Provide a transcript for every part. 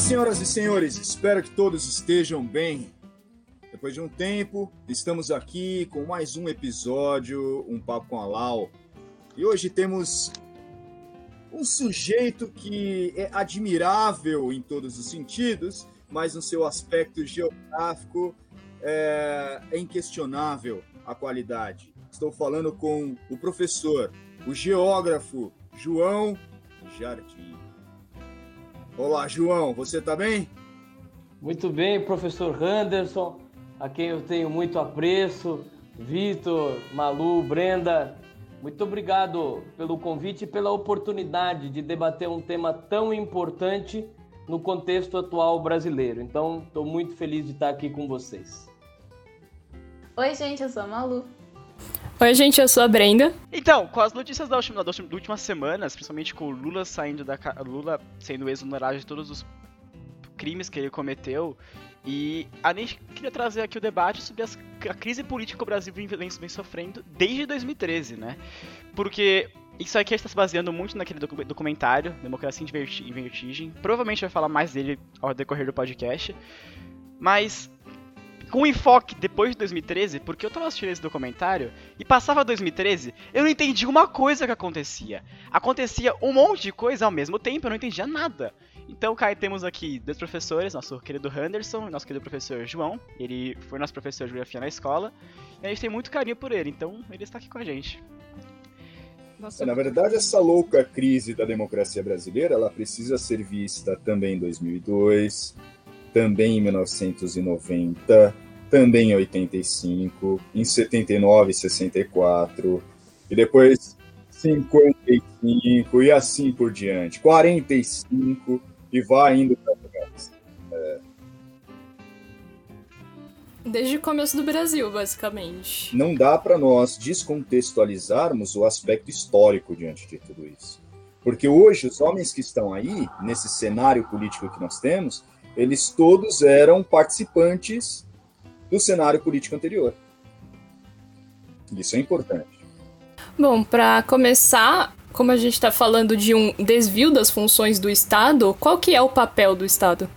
senhoras e senhores, espero que todos estejam bem. Depois de um tempo, estamos aqui com mais um episódio, um papo com a Lau. E hoje temos um sujeito que é admirável em todos os sentidos, mas no seu aspecto geográfico é, é inquestionável a qualidade. Estou falando com o professor, o geógrafo João Jardim. Olá, João, você está bem? Muito bem, professor Henderson, a quem eu tenho muito apreço, Vitor, Malu, Brenda. Muito obrigado pelo convite e pela oportunidade de debater um tema tão importante no contexto atual brasileiro. Então, estou muito feliz de estar aqui com vocês. Oi, gente, eu sou a Malu. Oi, gente, eu sou a Brenda. Então, com as notícias da última, das últimas semanas, principalmente com o Lula saindo da Lula sendo exonerado de todos os crimes que ele cometeu, e a gente queria trazer aqui o debate sobre as, a crise política que o Brasil vem, vem, vem sofrendo desde 2013, né? Porque isso aqui está se baseando muito naquele documentário, Democracia em Vertigem. Provavelmente vai falar mais dele ao decorrer do podcast. Mas com enfoque depois de 2013, porque eu tava assistindo esse documentário e passava 2013, eu não entendi uma coisa que acontecia. Acontecia um monte de coisa ao mesmo tempo, eu não entendia nada. Então, Kai, temos aqui dois professores, nosso querido Henderson e nosso querido professor João. Ele foi nosso professor de geografia na escola. E a gente tem muito carinho por ele, então ele está aqui com a gente. Nossa. Na verdade, essa louca crise da democracia brasileira, ela precisa ser vista também em 2002, também em 1990, também em 85, em 79 e 64, e depois 55 e assim por diante, 45 e vai indo para trás. É. Desde o começo do Brasil, basicamente. Não dá para nós descontextualizarmos o aspecto histórico diante de tudo isso. Porque hoje os homens que estão aí, nesse cenário político que nós temos, eles todos eram participantes do cenário político anterior. Isso é importante. Bom, para começar, como a gente está falando de um desvio das funções do Estado, qual que é o papel do Estado?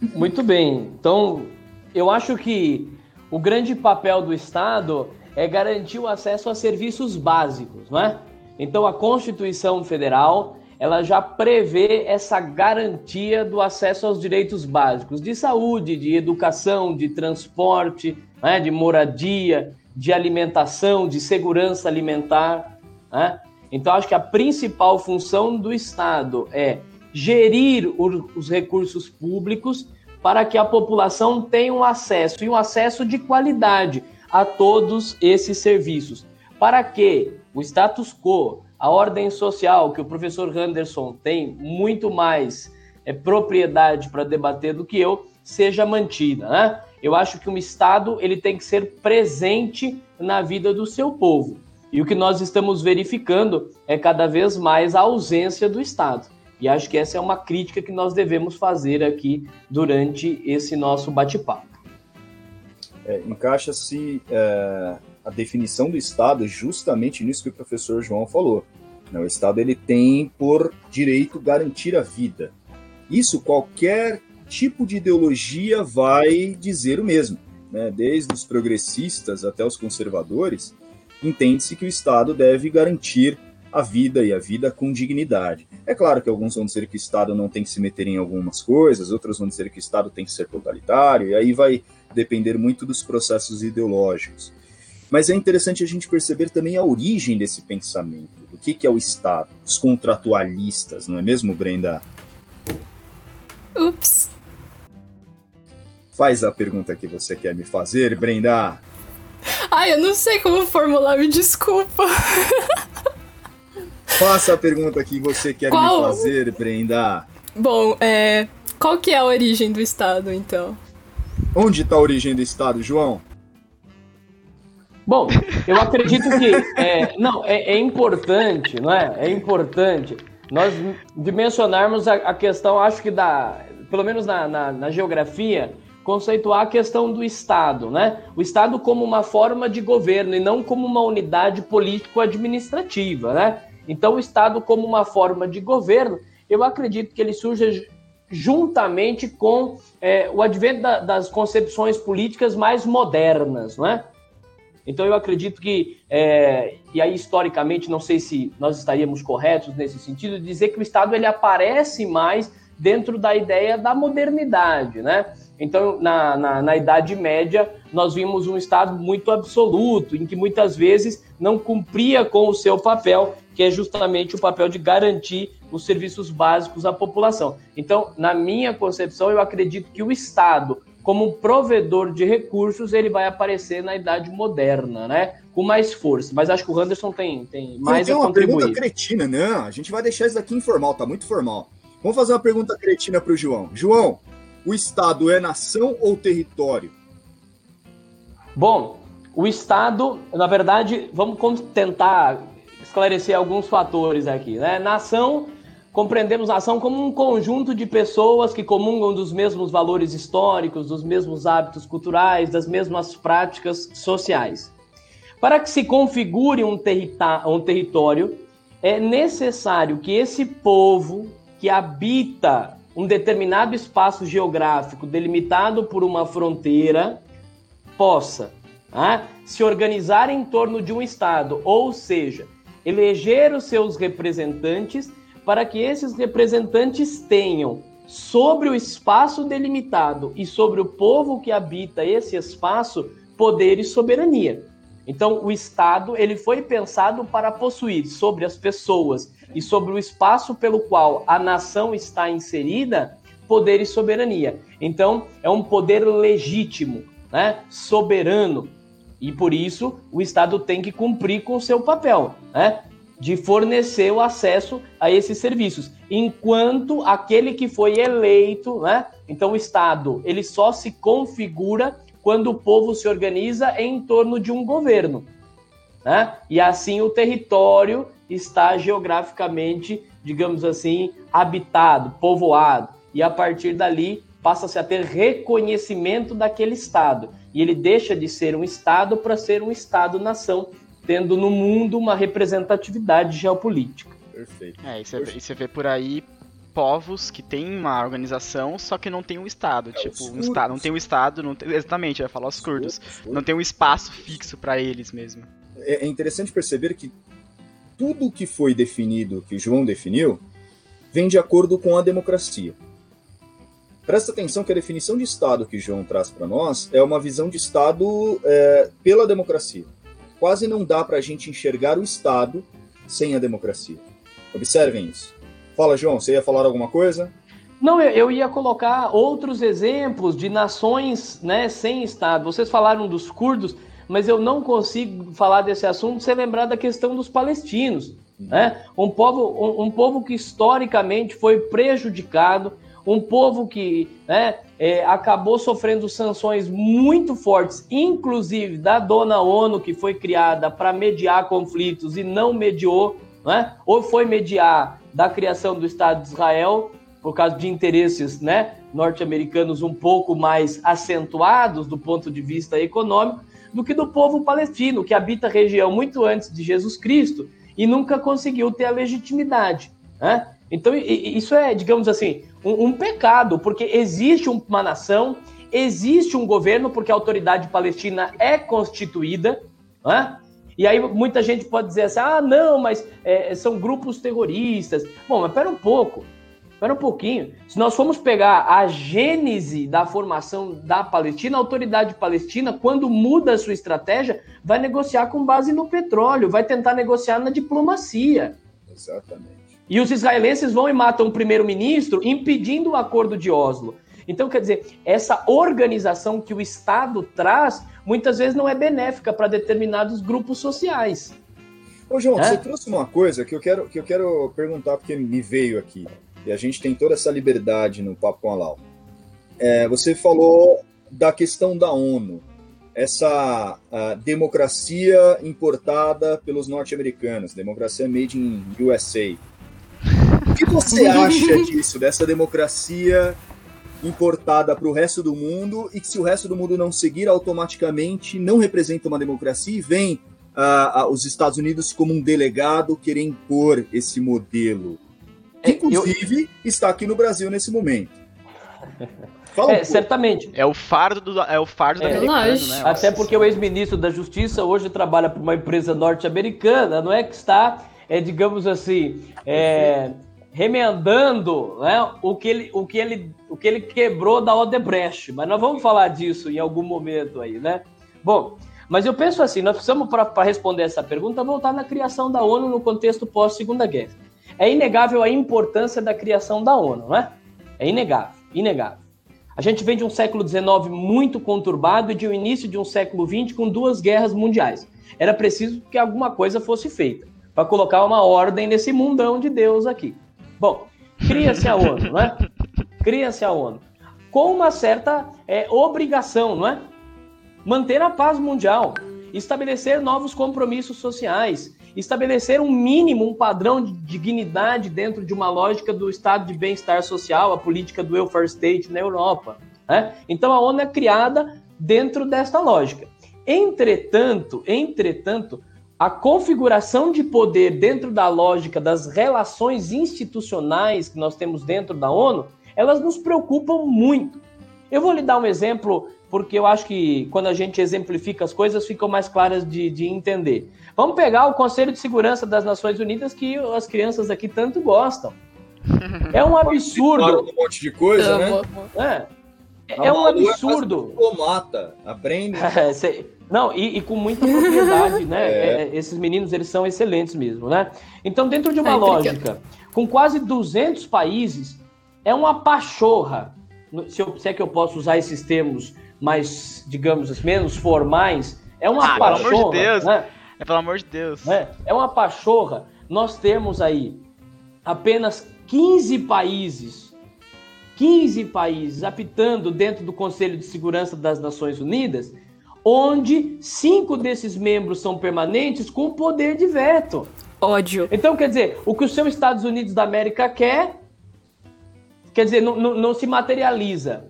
Muito bem. Então, eu acho que o grande papel do Estado é garantir o acesso a serviços básicos, não é? Então, a Constituição Federal ela já prevê essa garantia do acesso aos direitos básicos de saúde, de educação, de transporte, né, de moradia, de alimentação, de segurança alimentar. Né? Então, acho que a principal função do Estado é gerir os recursos públicos para que a população tenha um acesso e um acesso de qualidade a todos esses serviços, para que o status quo, a ordem social, que o professor Henderson tem muito mais é, propriedade para debater do que eu, seja mantida. Né? Eu acho que um Estado ele tem que ser presente na vida do seu povo. E o que nós estamos verificando é cada vez mais a ausência do Estado. E acho que essa é uma crítica que nós devemos fazer aqui durante esse nosso bate-papo. É, Encaixa-se é, a definição do Estado justamente nisso que o professor João falou. Né? O Estado ele tem por direito garantir a vida. Isso qualquer tipo de ideologia vai dizer o mesmo. Né? Desde os progressistas até os conservadores, entende-se que o Estado deve garantir a vida e a vida com dignidade. É claro que alguns vão dizer que o Estado não tem que se meter em algumas coisas, outros vão dizer que o Estado tem que ser totalitário, e aí vai depender muito dos processos ideológicos. Mas é interessante a gente perceber também a origem desse pensamento, do que, que é o Estado, os contratualistas, não é mesmo, Brenda? Ups. Faz a pergunta que você quer me fazer, Brenda. Ai, eu não sei como formular, me desculpa. Faça a pergunta que você quer Qual? me fazer, Brenda. Bom, é. Qual que é a origem do Estado, então? Onde está a origem do Estado, João? Bom, eu acredito que é, não é, é, importante, não é? É importante nós dimensionarmos a, a questão, acho que da, pelo menos na, na, na, geografia, conceituar a questão do Estado, né? O Estado como uma forma de governo e não como uma unidade político-administrativa, né? Então, o Estado como uma forma de governo, eu acredito que ele surge juntamente com é, o advento da, das concepções políticas mais modernas, não é? Então eu acredito que, é, e aí historicamente, não sei se nós estaríamos corretos nesse sentido, dizer que o Estado ele aparece mais dentro da ideia da modernidade, né? Então, na, na, na, Idade Média, nós vimos um Estado muito absoluto, em que muitas vezes não cumpria com o seu papel, que é justamente o papel de garantir os serviços básicos à população. Então, na minha concepção, eu acredito que o Estado, como provedor de recursos, ele vai aparecer na Idade Moderna, né? Com mais força. Mas acho que o Anderson tem, tem mais tem a uma contribuir. pergunta cretina, não. A gente vai deixar isso aqui informal, tá muito formal. Vamos fazer uma pergunta cretina para o João. João, o Estado é nação ou território? Bom, o Estado, na verdade, vamos tentar esclarecer alguns fatores aqui. Né? Nação, compreendemos nação como um conjunto de pessoas que comungam dos mesmos valores históricos, dos mesmos hábitos culturais, das mesmas práticas sociais. Para que se configure um, um território, é necessário que esse povo que habita um determinado espaço geográfico delimitado por uma fronteira possa né, se organizar em torno de um Estado, ou seja, eleger os seus representantes para que esses representantes tenham sobre o espaço delimitado e sobre o povo que habita esse espaço poder e soberania. Então, o Estado ele foi pensado para possuir sobre as pessoas e sobre o espaço pelo qual a nação está inserida poder e soberania. Então, é um poder legítimo, né? soberano. E por isso, o Estado tem que cumprir com o seu papel, né? De fornecer o acesso a esses serviços, enquanto aquele que foi eleito, né? Então o Estado, ele só se configura quando o povo se organiza em torno de um governo. Né? E assim o território está geograficamente, digamos assim, habitado, povoado. E a partir dali passa-se a ter reconhecimento daquele Estado. E ele deixa de ser um Estado para ser um Estado-nação, tendo no mundo uma representatividade geopolítica. Perfeito. É, e você, vê por aí povos que têm uma organização, só que não tem um estado. É, tipo, um estado, não tem um estado, não tem, exatamente, eu ia falar os, os curdos. Não tem um espaço fixo para eles mesmo. É, é interessante perceber que tudo que foi definido, que João definiu, vem de acordo com a democracia. Presta atenção que a definição de Estado que João traz para nós é uma visão de Estado é, pela democracia. Quase não dá para a gente enxergar o Estado sem a democracia. Observem isso. Fala, João, você ia falar alguma coisa? Não, eu ia colocar outros exemplos de nações né, sem Estado. Vocês falaram dos curdos, mas eu não consigo falar desse assunto sem lembrar da questão dos palestinos. Né? Um, povo, um, um povo que historicamente foi prejudicado, um povo que né, é, acabou sofrendo sanções muito fortes, inclusive da dona ONU, que foi criada para mediar conflitos e não mediou, né? ou foi mediar da criação do Estado de Israel, por causa de interesses né, norte-americanos um pouco mais acentuados do ponto de vista econômico, do que do povo palestino, que habita a região muito antes de Jesus Cristo e nunca conseguiu ter a legitimidade. Né? Então, isso é, digamos assim, um, um pecado, porque existe uma nação, existe um governo, porque a autoridade palestina é constituída, né? E aí muita gente pode dizer assim, ah, não, mas é, são grupos terroristas. Bom, mas pera um pouco, pera um pouquinho. Se nós formos pegar a gênese da formação da Palestina, a autoridade palestina, quando muda a sua estratégia, vai negociar com base no petróleo, vai tentar negociar na diplomacia. Exatamente. E os israelenses vão e matam o primeiro-ministro impedindo o acordo de Oslo. Então, quer dizer, essa organização que o Estado traz muitas vezes não é benéfica para determinados grupos sociais. Ô, João, é? você trouxe uma coisa que eu quero, que eu quero perguntar, porque me veio aqui. E a gente tem toda essa liberdade no Papo com a Lau. É, você falou da questão da ONU, essa democracia importada pelos norte-americanos, democracia made in USA. O que você acha disso, dessa democracia importada para o resto do mundo e que se o resto do mundo não seguir automaticamente não representa uma democracia e vem uh, uh, os Estados Unidos como um delegado querer impor esse modelo. Que, é, inclusive, eu... está aqui no Brasil nesse momento. Fala É, pouco. certamente. É o fardo do, é o fardo do É, americano, né? Até porque o ex-ministro da Justiça hoje trabalha para uma empresa norte-americana, não é que está, é, digamos assim, é, remendando né, o, que ele, o, que ele, o que ele quebrou da Odebrecht. Mas nós vamos falar disso em algum momento aí, né? Bom, mas eu penso assim, nós precisamos, para responder essa pergunta, voltar na criação da ONU no contexto pós-Segunda Guerra. É inegável a importância da criação da ONU, não é? É inegável, inegável. A gente vem de um século XIX muito conturbado e de um início de um século XX com duas guerras mundiais. Era preciso que alguma coisa fosse feita para colocar uma ordem nesse mundão de Deus aqui. Bom, cria-se a ONU, não é? Cria-se a ONU com uma certa é, obrigação, não é? Manter a paz mundial, estabelecer novos compromissos sociais, estabelecer um mínimo, um padrão de dignidade dentro de uma lógica do estado de bem-estar social, a política do welfare state na Europa. Né? Então a ONU é criada dentro desta lógica. Entretanto, entretanto, a configuração de poder dentro da lógica das relações institucionais que nós temos dentro da ONU, elas nos preocupam muito. Eu vou lhe dar um exemplo, porque eu acho que quando a gente exemplifica as coisas, ficam mais claras de, de entender. Vamos pegar o Conselho de Segurança das Nações Unidas, que as crianças aqui tanto gostam. É um absurdo. um monte de coisa, né? É, é um quase absurdo. Diplomata. Aprende. É, não, e, e com muita propriedade, né? É. É, esses meninos, eles são excelentes mesmo, né? Então, dentro de uma Ai, lógica, com quase 200 países, é uma pachorra, se, eu, se é que eu posso usar esses termos mais, digamos assim, menos formais, é uma Ah, pelo amor de pachorra, Deus. né? É pelo amor de Deus. né? É uma pachorra. Nós temos aí apenas 15 países, 15 países apitando dentro do Conselho de Segurança das Nações Unidas, onde cinco desses membros são permanentes com poder de veto. Ódio. Então, quer dizer, o que os seus Estados Unidos da América quer, quer dizer, não, não- não se materializa.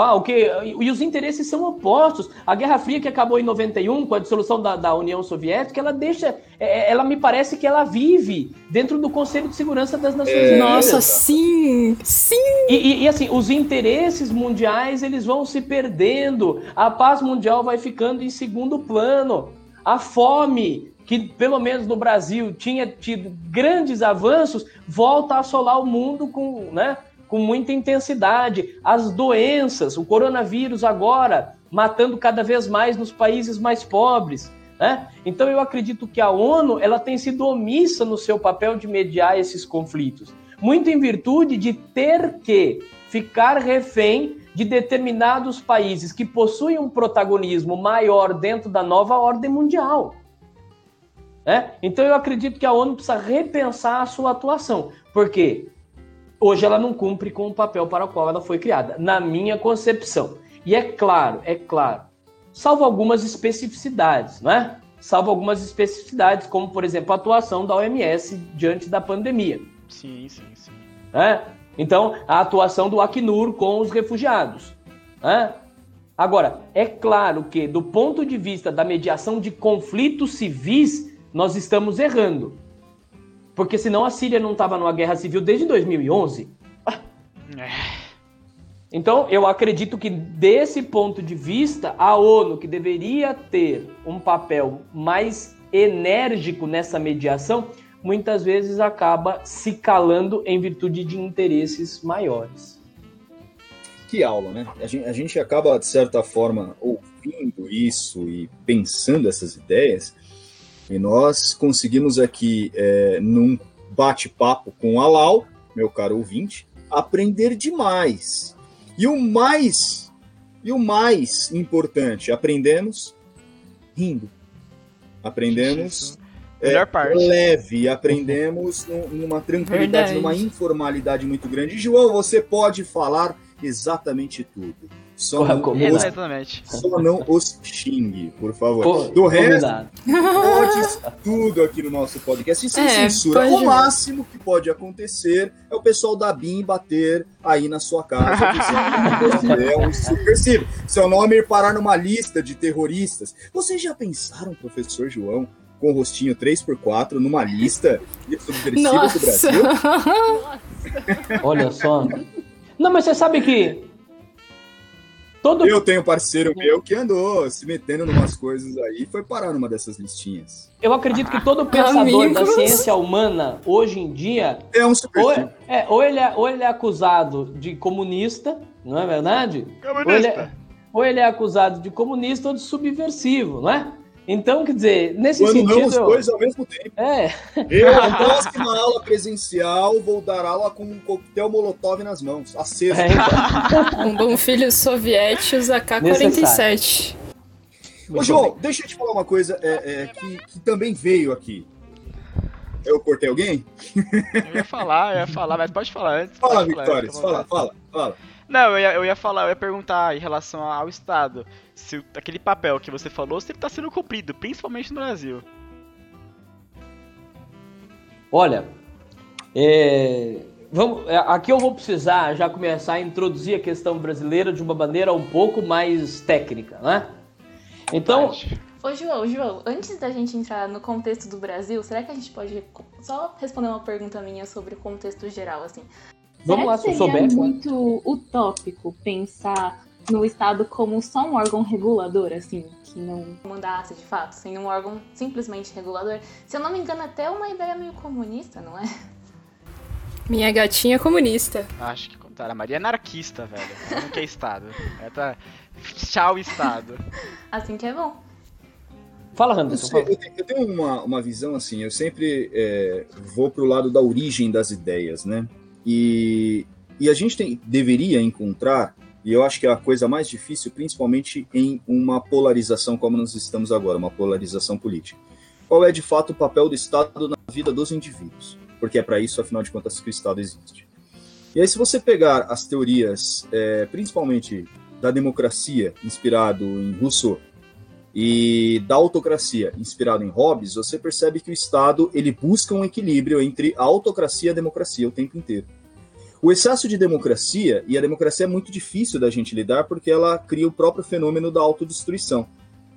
Ah, o que, e os interesses são opostos. A Guerra Fria que acabou em 91, com a dissolução da, da União Soviética, ela deixa. é, Ela me parece que ela vive dentro do Conselho de Segurança das Nações Unidas. Nossa, sim! Sim! E, e- e, assim, os interesses mundiais eles vão se perdendo, a paz mundial vai ficando em segundo plano. A fome, que pelo menos no Brasil tinha tido grandes avanços, volta a assolar o mundo com, né, com muita intensidade. As doenças, o coronavírus agora matando cada vez mais nos países mais pobres. Né? Então eu acredito que a ONU ela tem sido omissa no seu papel de mediar esses conflitos muito em virtude de ter que ficar refém de determinados países que possuem um protagonismo maior dentro da nova ordem mundial. Né? Então eu acredito que a ONU precisa repensar a sua atuação, porque hoje ela não cumpre com o papel para o qual ela foi criada, na minha concepção. E é claro, é claro, salvo algumas especificidades, não é? Salvo algumas especificidades, como por exemplo a atuação da OMS diante da pandemia. Sim, sim, sim. né? Então, a atuação do Acnur com os refugiados. né? Agora, é claro que, do ponto de vista da mediação de conflitos civis, nós estamos errando. Porque senão a Síria não estava numa guerra civil desde 2011. É. Então, eu acredito que, desse ponto de vista, a ONU, que deveria ter um papel mais enérgico nessa mediação, muitas vezes acaba se calando em virtude de interesses maiores. Que aula, né? A gente, a gente acaba, de certa forma, ouvindo isso e pensando essas ideias, e nós conseguimos aqui, é, num bate-papo com a Lau, meu caro ouvinte, aprender demais. E o mais, e o mais importante, aprendemos rindo. Aprendemos Melhor parte. leve, aprendemos num- numa tranquilidade, Verdade. numa informalidade muito grande. João, você pode falar exatamente tudo. Só Porra, não, os, Exatamente. só não os xingue, por favor. Pô, Do resto, pode tudo aqui no nosso podcast e sem É, censura. O máximo que pode acontecer é o pessoal da BIM bater aí na sua casa dizendo que você é um subversivo. Seu nome ir parar numa lista de terroristas. Vocês já pensaram, professor João, com o rostinho 3x4 numa lista de subversivos do Nossa! Brasil? Olha só. Não, mas você sabe que. Todo... Eu tenho um parceiro meu que andou se metendo em umas coisas aí e foi parar numa dessas listinhas. Eu acredito que todo pensador da ciência humana, hoje em dia. É um super. Ou, é, ou, ele é, ou ele é acusado de comunista, não é verdade? Comunista. Ou ele é, ou ele é acusado de comunista ou de subversivo, não é? Então, quer dizer, nesse Quando sentido. não os dois ao mesmo tempo. É. Eu, na próxima aula presencial, vou dar aula com um coquetel molotov nas mãos, aceso. é então. Um bom filho soviético AK-47. Ô, Muito João, bem. deixa eu te falar uma coisa é, é, que, que também veio aqui. Eu cortei alguém? Eu ia falar, eu ia falar, mas pode falar antes. Fala, falar, à fala, fala, fala. Não, eu ia, eu ia falar, eu ia perguntar em relação ao Estado, se aquele papel que você falou, se ele tá sendo cumprido, principalmente no Brasil. Olha, é, vamos, é, aqui eu vou precisar já começar a introduzir a questão brasileira de uma maneira um pouco mais técnica, né? Então. Ô, João, João, antes da gente entrar no contexto do Brasil, será que a gente pode só responder uma pergunta minha sobre o contexto geral, assim? Vamos lá, se eu seria souber. muito utópico pensar no Estado como só um órgão regulador, assim, que não. Mandasse, de fato, sem um órgão simplesmente regulador. Se eu não me engano, até uma ideia meio comunista, não é? Minha gatinha comunista. Acho que contaram. A Maria é anarquista, velho. Ela não quer Estado. Ela tá. Tchau, Estado. Assim que é bom. Fala, Eu, Anderson. sei, eu tenho, eu tenho uma, uma visão assim, eu sempre é, vou para o lado da origem das ideias, né? E, e a gente tem, deveria encontrar, e eu acho que é a coisa mais difícil, principalmente em uma polarização como nós estamos agora, uma polarização política. Qual é de fato o papel do Estado na vida dos indivíduos? Porque é para isso, afinal de contas, que o Estado existe. E aí, se você pegar as teorias, é, principalmente da democracia, inspirado em Rousseau, e da autocracia, inspirado em Hobbes, você percebe que o Estado ele busca um equilíbrio entre a autocracia e a democracia o tempo inteiro. O excesso de democracia, e a democracia é muito difícil da gente lidar porque ela cria o próprio fenômeno da autodestruição.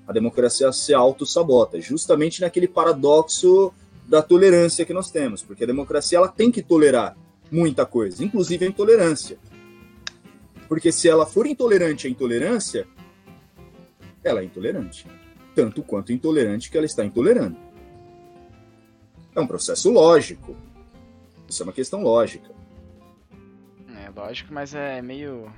A democracia se auto-sabota, justamente naquele paradoxo da tolerância que nós temos, porque a democracia ela tem que tolerar muita coisa, inclusive a intolerância. Porque se ela for intolerante à intolerância, ela é intolerante. Tanto quanto intolerante que ela está intolerando. É um processo lógico. Isso é uma questão lógica. É lógico, mas é meio.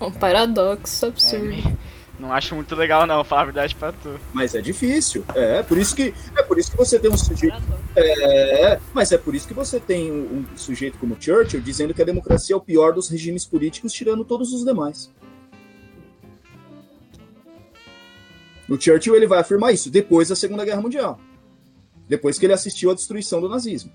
Um paradoxo É absurdo. meio... Não acho muito legal, não, falar a verdade pra tu. Mas é difícil. É, por isso que é por isso que você tem um sujeito. É, mas é por isso que você tem um, um sujeito como Churchill dizendo que a democracia é o pior dos regimes políticos, tirando todos os demais. O Churchill ele vai afirmar isso depois da Segunda Guerra Mundial, depois que ele assistiu à destruição do nazismo.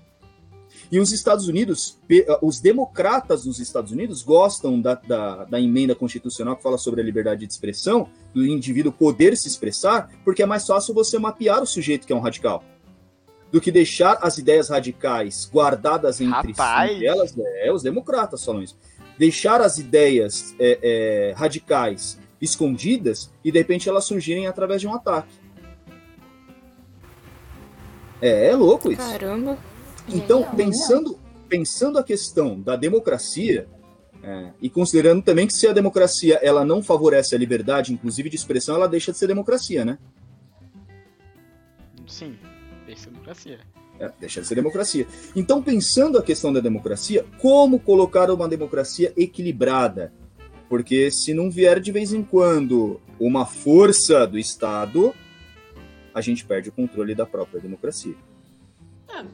E os Estados Unidos, pe- os democratas nos Estados Unidos gostam da, da, da emenda constitucional que fala sobre a liberdade de expressão, do indivíduo poder se expressar, porque é mais fácil você mapear o sujeito que é um radical. Do que deixar as ideias radicais guardadas entre Rapaz! si. Elas, é, os democratas falam isso. Deixar as ideias é, é, radicais escondidas e de repente elas surgirem através de um ataque. É, é louco isso. Caramba. Então, Genial, pensando, pensando a questão da democracia, é, e considerando também que se a democracia ela não favorece a liberdade, inclusive de expressão, ela deixa de ser democracia, né? Sim, deixa a democracia. É, deixa de ser democracia. Então, pensando a questão da democracia, como colocar uma democracia equilibrada? Porque se não vier de vez em quando uma força do Estado, a gente perde o controle da própria democracia.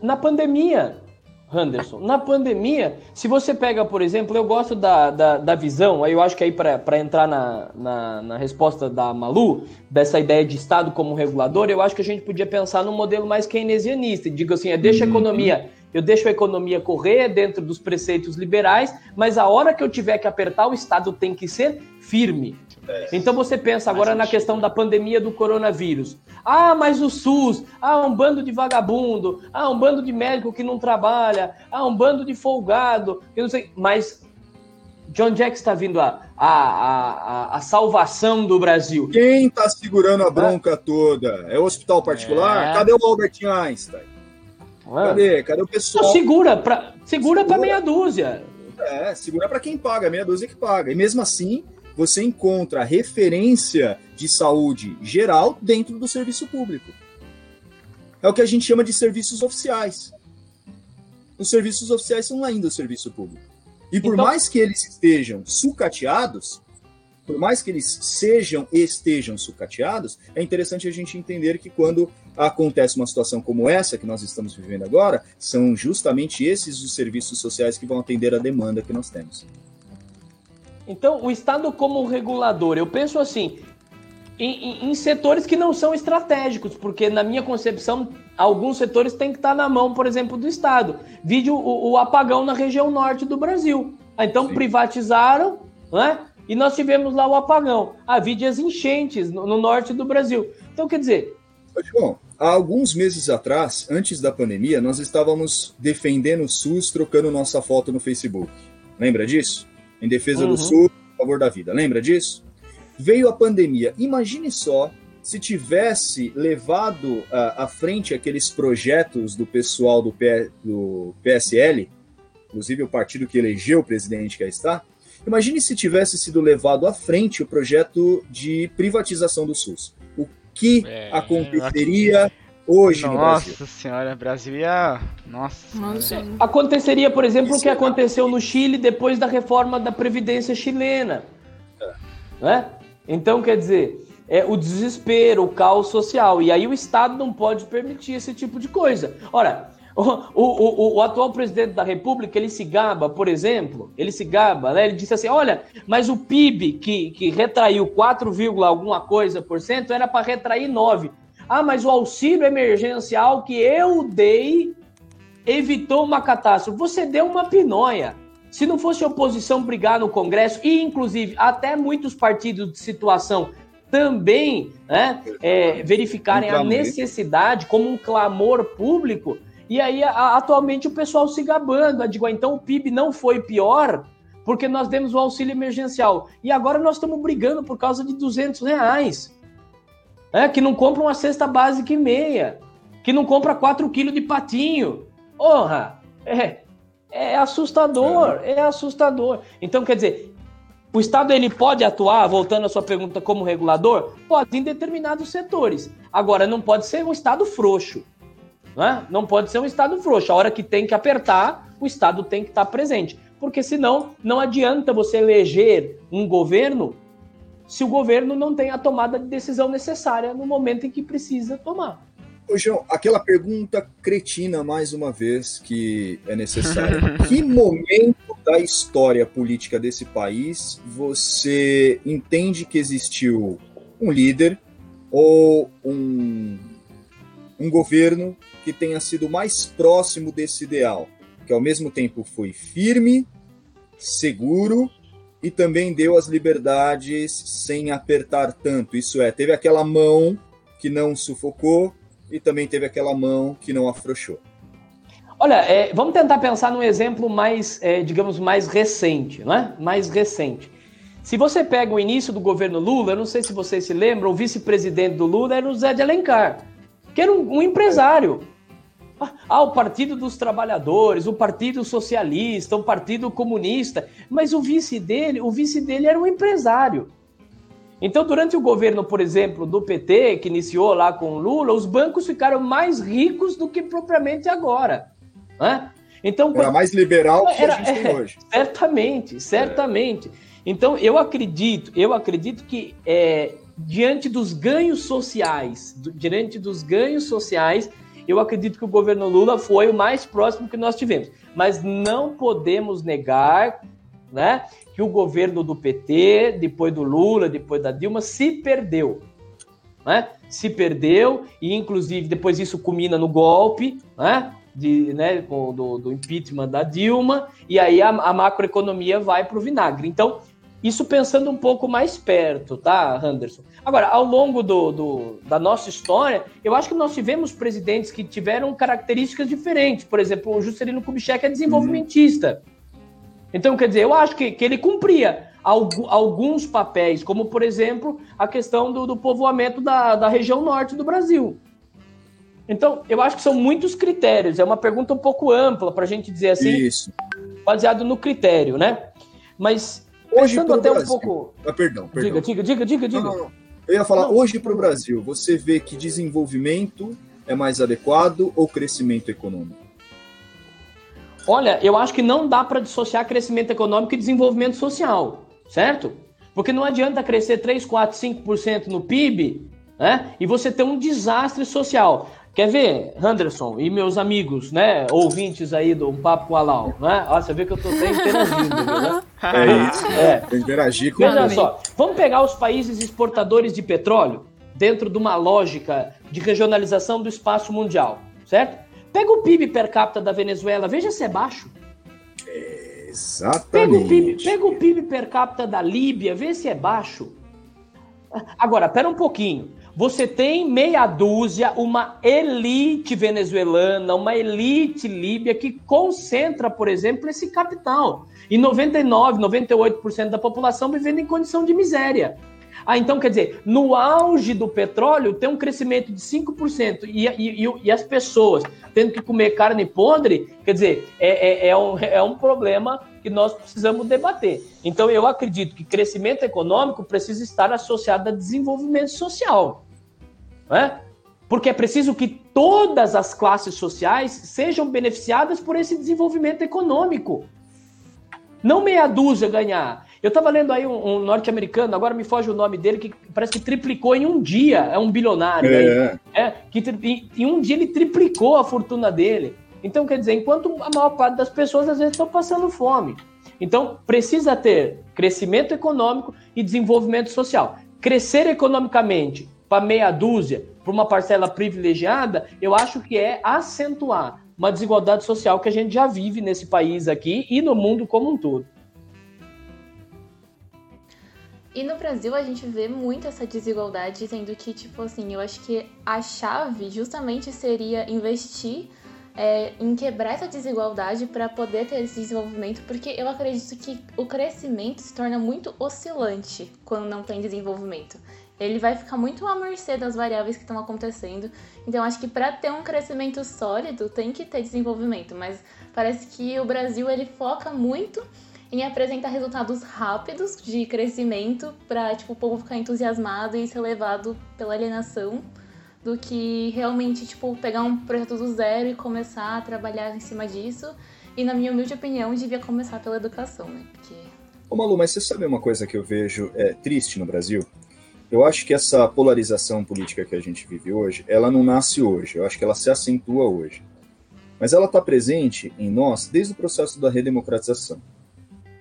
Na pandemia, Henderson, na pandemia, se você pega, por exemplo, eu gosto da, da, da visão, aí eu acho que aí para entrar na, na, na resposta da Malu, dessa ideia de Estado como regulador, eu acho que a gente podia pensar num modelo mais keynesianista, e digo assim, é, deixa a Uhum. economia, eu deixo a economia correr dentro dos preceitos liberais, mas a hora que eu tiver que apertar, o Estado tem que ser firme. Então você pensa agora na questão da pandemia do coronavírus. Ah, mas o SUS, ah, um bando de vagabundo, ah, um bando de médico que não trabalha, ah, um bando de folgado, eu não sei, mas de onde é que está vindo a, a, a, a- salvação do Brasil? Quem está segurando a bronca toda? É o hospital particular? É. Cadê o Albert Einstein? Ah, Cadê? Cadê o pessoal? não, segura para segura para Segura. meia dúzia. É, segura para quem paga, meia dúzia que paga. E mesmo assim, você encontra referência de saúde geral dentro do serviço público. É o que a gente chama de serviços oficiais. Os serviços oficiais são ainda o serviço público. E por Então- mais que eles estejam sucateados, por mais que eles sejam estejam sucateados, é interessante a gente entender que quando acontece uma situação como essa que nós estamos vivendo agora, são justamente esses os serviços sociais que vão atender a demanda que nós temos. Então, o Estado como regulador, eu penso assim, em, em- em setores que não são estratégicos, porque na minha concepção, alguns setores têm que estar na mão, por exemplo, do Estado. Vídeo o, o apagão na região norte do Brasil. Ah, Então, Sim. privatizaram, né? E nós tivemos lá o apagão. Ah, vídeo as enchentes no, no norte do Brasil. Então, quer dizer, João, há alguns meses atrás, antes da pandemia, nós estávamos defendendo o SUS, trocando nossa foto no Facebook. Lembra disso? Em defesa Uhum. do SUS, a favor da vida. Lembra disso? Veio a pandemia. Imagine só se tivesse levado ah, à frente aqueles projetos do pessoal do, P- do PSL, inclusive o partido que elegeu o presidente que aí está. Imagine se tivesse sido levado à frente o projeto de privatização do SUS. O que É, aconteceria hoje no Brasil? Nossa senhora, Brasil ia. Nossa. Nossa, senhora. Aconteceria, por exemplo, o Isso que é aconteceu no Chile depois da reforma da Previdência chilena. Né? Então, quer dizer, é o desespero, o caos social. E aí o Estado não pode permitir esse tipo de coisa. Ora, o, o, o, o atual presidente da República, ele se gaba, por exemplo, ele se gaba, né? Ele disse assim: olha, mas o PIB que, que retraiu 4, vírgula alguma coisa por cento era para retrair 9. Ah, mas o auxílio emergencial que eu dei evitou uma catástrofe. Você deu uma pinóia. Se não fosse a oposição brigar no Congresso, e inclusive até muitos partidos de situação também né, é, verificarem Um a necessidade como um clamor público, e aí a- atualmente o pessoal se gabando. Digo, ah, então o PIB não foi pior porque nós demos o auxílio emergencial. E agora nós estamos brigando por causa de 200 reais. É, que não compra uma cesta básica e meia. Que não compra 4 quilos de patinho. Porra! É, é assustador, é. assustador. Então, quer dizer, o Estado ele pode atuar, voltando à sua pergunta, como regulador? Pode, em determinados setores. Agora, não pode ser um Estado frouxo. Não, é? não pode ser um Estado frouxo. A hora que tem que apertar, o Estado tem que estar presente. Porque senão, não adianta você eleger um governo se o governo não tem a tomada de decisão necessária no momento em que precisa tomar. Ô, João, aquela pergunta cretina, mais uma vez, que é necessária. que momento da história política desse país você entende que existiu um líder ou um, um governo que tenha sido mais próximo desse ideal? Que ao mesmo tempo foi firme, seguro e também deu as liberdades sem apertar tanto. Isso é, teve aquela mão que não sufocou e também teve aquela mão que não afrouxou. Olha, é, vamos tentar pensar num exemplo mais, é, digamos, mais recente, não é? Mais recente. Se você pega o início do governo Lula, eu não sei se vocês se lembram, o vice-presidente do Lula era o Zé de Alencar, que era um, um empresário. Ah, o Partido dos Trabalhadores, o Partido Socialista, o Partido Comunista, mas o vice dele, o vice dele era um empresário. Então, durante o governo, por exemplo, do PT, que iniciou lá com o Lula, os bancos ficaram mais ricos do que propriamente agora. Né? Então, Era mais liberal que Era- a gente tem é. hoje. Certamente, certamente. Então, eu acredito, eu acredito que é, diante dos ganhos sociais, do- diante dos ganhos sociais, eu acredito que o governo Lula foi o mais próximo que nós tivemos. Mas não podemos negar, né, que o governo do PT, depois do Lula, depois da Dilma, se perdeu. Né? Se perdeu, e inclusive depois isso culmina no golpe, né? De, né, do, do impeachment da Dilma, e aí a, a macroeconomia vai para o vinagre. Então, isso pensando um pouco mais perto, tá, Anderson? Agora, ao longo do, do- da nossa história, eu acho que nós tivemos presidentes que tiveram características diferentes. Por exemplo, o Juscelino Kubitschek é desenvolvimentista. Então, quer dizer, eu acho que, que ele cumpria algu- alguns papéis, como, por exemplo, a questão do, do povoamento da, da região norte do Brasil. Então, eu acho que são muitos critérios. É uma pergunta um pouco ampla para a gente dizer assim. Isso. baseado no critério, né? Mas Hoje pensando até um Brasil. pouco. Ah, perdão, perdão. Diga, diga, diga, diga, diga. Não, não. Eu ia falar, Não. hoje para o Brasil, você vê que desenvolvimento é mais adequado ou crescimento econômico? Olha, eu acho que não dá para dissociar crescimento econômico e desenvolvimento social, certo? Porque não adianta crescer 3, 4, 5% no PIB né, e você ter um desastre social. Quer ver, Anderson e meus amigos, né, ouvintes aí do Um Papo com a Lau, né? Ó, você vê que eu tô até interagindo, né? É isso. É. Interagir com Veja Maravilha. só, vamos pegar os países exportadores de petróleo dentro de uma lógica de regionalização do espaço mundial, certo? Pega o PIB per capita da Venezuela, veja se é baixo. Pega o, PIB, Exatamente. pega o PIB per capita da Líbia, vê se é baixo. Agora, pera um pouquinho. Você tem meia dúzia, uma elite venezuelana, uma elite líbia que concentra, por exemplo, esse capital. E 99, 98% da população vivendo em condição de miséria. Ah, então quer dizer, no auge do petróleo tem um crescimento de 5% e, e, e, as pessoas tendo que comer carne podre, quer dizer, é, é, é, um, é um problema que nós precisamos debater. Então eu acredito que crescimento econômico precisa estar associado a desenvolvimento social. Não é? Porque é preciso que todas as classes sociais sejam beneficiadas por esse desenvolvimento econômico. Não meia dúzia ganhar. Eu estava lendo aí um, um norte-americano, agora me foge o nome dele, que parece que triplicou em um dia. É um bilionário. aí. É, É, que em, em um dia ele triplicou a fortuna dele. Então, quer dizer, enquanto a maior parte das pessoas às vezes estão passando fome. Então, precisa ter crescimento econômico e desenvolvimento social. Crescer economicamente para meia dúzia, para uma parcela privilegiada, eu acho que é acentuar uma desigualdade social que a gente já vive nesse país aqui e no mundo como um todo. E no Brasil a gente vê muito essa desigualdade, sendo que, tipo assim, eu acho que a chave justamente seria investir é, em quebrar essa desigualdade para poder ter esse desenvolvimento, porque eu acredito que o crescimento se torna muito oscilante quando não tem desenvolvimento. Ele vai ficar muito à mercê das variáveis que estão acontecendo. Então, acho que para ter um crescimento sólido tem que ter desenvolvimento, mas parece que o Brasil ele foca muito em apresentar resultados rápidos de crescimento para tipo, o povo ficar entusiasmado e ser levado pela alienação do que realmente tipo, pegar um projeto do zero e começar a trabalhar em cima disso. E na minha humilde opinião, devia começar pela educação, né? Porque Ô Malu, mas você sabe uma coisa que eu vejo é, triste no Brasil? Eu acho que essa polarização política que a gente vive hoje, ela não nasce hoje, eu acho que ela se acentua hoje. Mas ela está presente em nós desde o processo da redemocratização.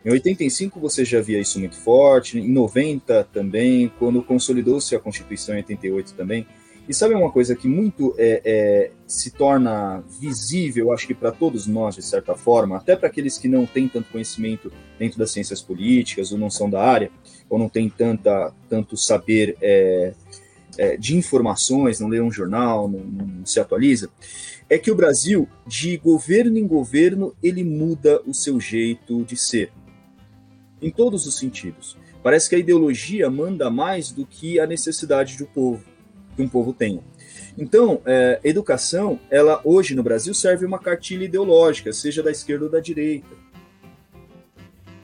Em 85 você já via isso muito forte, em 90 também, quando consolidou-se a Constituição em 88 também. E sabe uma coisa que muito é, é, se torna visível, acho que para todos nós, de certa forma, até para aqueles que não têm tanto conhecimento dentro das ciências políticas ou não são da área, ou não têm tanta, tanto saber é, é, de informações, não lê um jornal, não, não se atualiza, é que o Brasil, de governo em governo, ele muda o seu jeito de ser. Em todos os sentidos. Parece que a ideologia manda mais do que a necessidade do povo, que um povo tenha. Então, é, educação, ela hoje no Brasil serve uma cartilha ideológica, seja da esquerda ou da direita.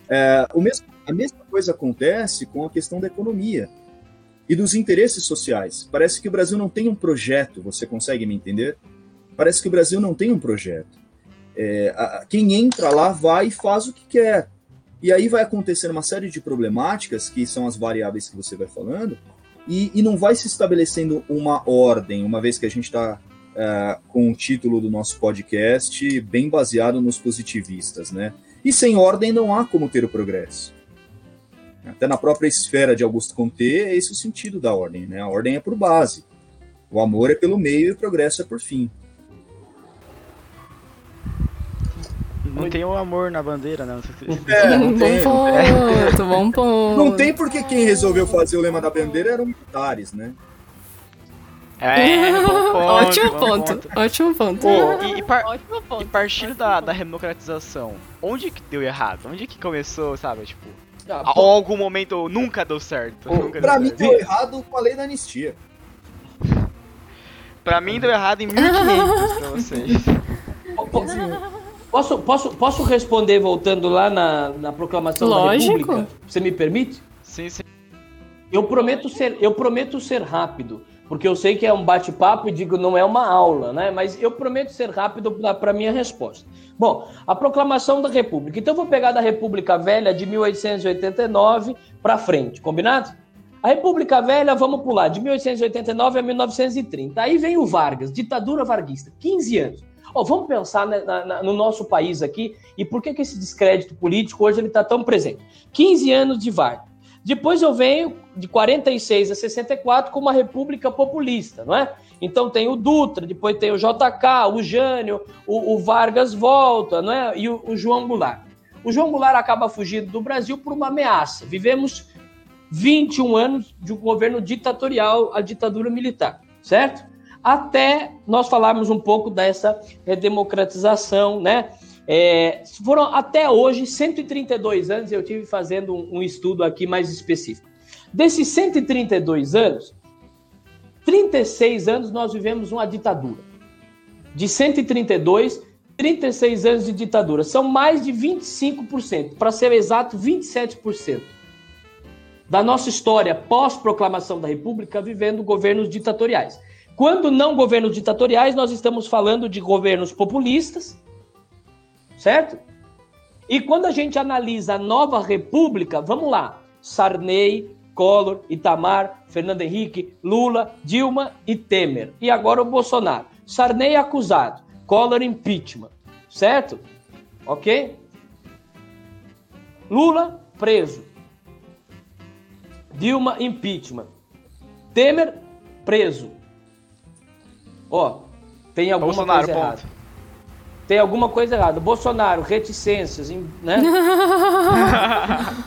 É, o mesmo, a mesma coisa acontece com a questão da economia e dos interesses sociais. Parece que o Brasil não tem um projeto, você consegue me entender? Parece que o Brasil não tem um projeto. É, a, quem entra lá vai e faz o que quer. E aí vai acontecendo uma série de problemáticas, que são as variáveis que você vai falando, e, e não vai se estabelecendo uma ordem, uma vez que a gente está uh, com o título do nosso podcast bem baseado nos positivistas, né? E sem ordem não há como ter o progresso. Até na própria esfera de Augusto Comte, é esse o sentido da ordem, né? A ordem é por base. O amor é pelo meio e o progresso é por fim. Não tem o amor na bandeira, né? não. É, não bom tem, ponto, bom ponto. não tem porque quem resolveu fazer o lema da bandeira eram militares, né? É, bom ponto, ótimo bom ponto, ótimo ponto. Pô, e, e par- Ótimo e ponto. partindo da, da democratização, onde que deu errado? Onde que começou, sabe? Tipo, Ah, a- ou algum momento nunca deu certo? Pô, nunca Pra deu mim certo. deu errado com a lei da anistia. Pra mim deu errado em 1500 pra vocês. Posso, posso, posso responder voltando lá na, na proclamação Lógico. da República? Você me permite? Sim, sim. Eu prometo ser, eu prometo ser rápido, porque eu sei que é um bate-papo e digo não é uma aula, né? Mas eu prometo ser rápido para minha resposta. Bom, a proclamação da República. Então eu vou pegar da República Velha de 1889 para frente, combinado? A República Velha, vamos pular, de 1889 a 1930. Aí vem o Vargas, ditadura varguista, 15 anos. Vamos pensar na- na- no nosso país aqui e por que, que esse descrédito político hoje ele está tão presente. 15 anos de Vargas. Depois eu venho de 46 a 64 com uma república populista, não é? Então tem o Dutra, depois tem o JK, o Jânio, o, o Vargas volta, não é? E o, o João Goulart. O João Goulart acaba fugindo do Brasil por uma ameaça. Vivemos 21 anos de um governo ditatorial, a ditadura militar, certo? Até nós falarmos um pouco dessa redemocratização, né? É, foram até hoje 132 anos, eu tive fazendo um, um estudo aqui mais específico. Desses 132 anos, 36 anos nós vivemos uma ditadura. De 132, 36 anos de ditadura. São mais de 25%, para ser exato, 27% da nossa história pós-proclamação da República vivendo governos ditatoriais. Quando não governos ditatoriais, nós estamos falando de governos populistas, certo? E quando a gente analisa a nova república, vamos lá: Sarney, Collor, Itamar, Fernando Henrique, Lula, Dilma e Temer. E agora o Bolsonaro. Sarney acusado, Collor impeachment, certo? Ok? Lula preso. Dilma impeachment. Temer preso. Ó, tem alguma Bolsonaro, coisa errada. ponto. Tem alguma coisa errada. Bolsonaro, reticências, né?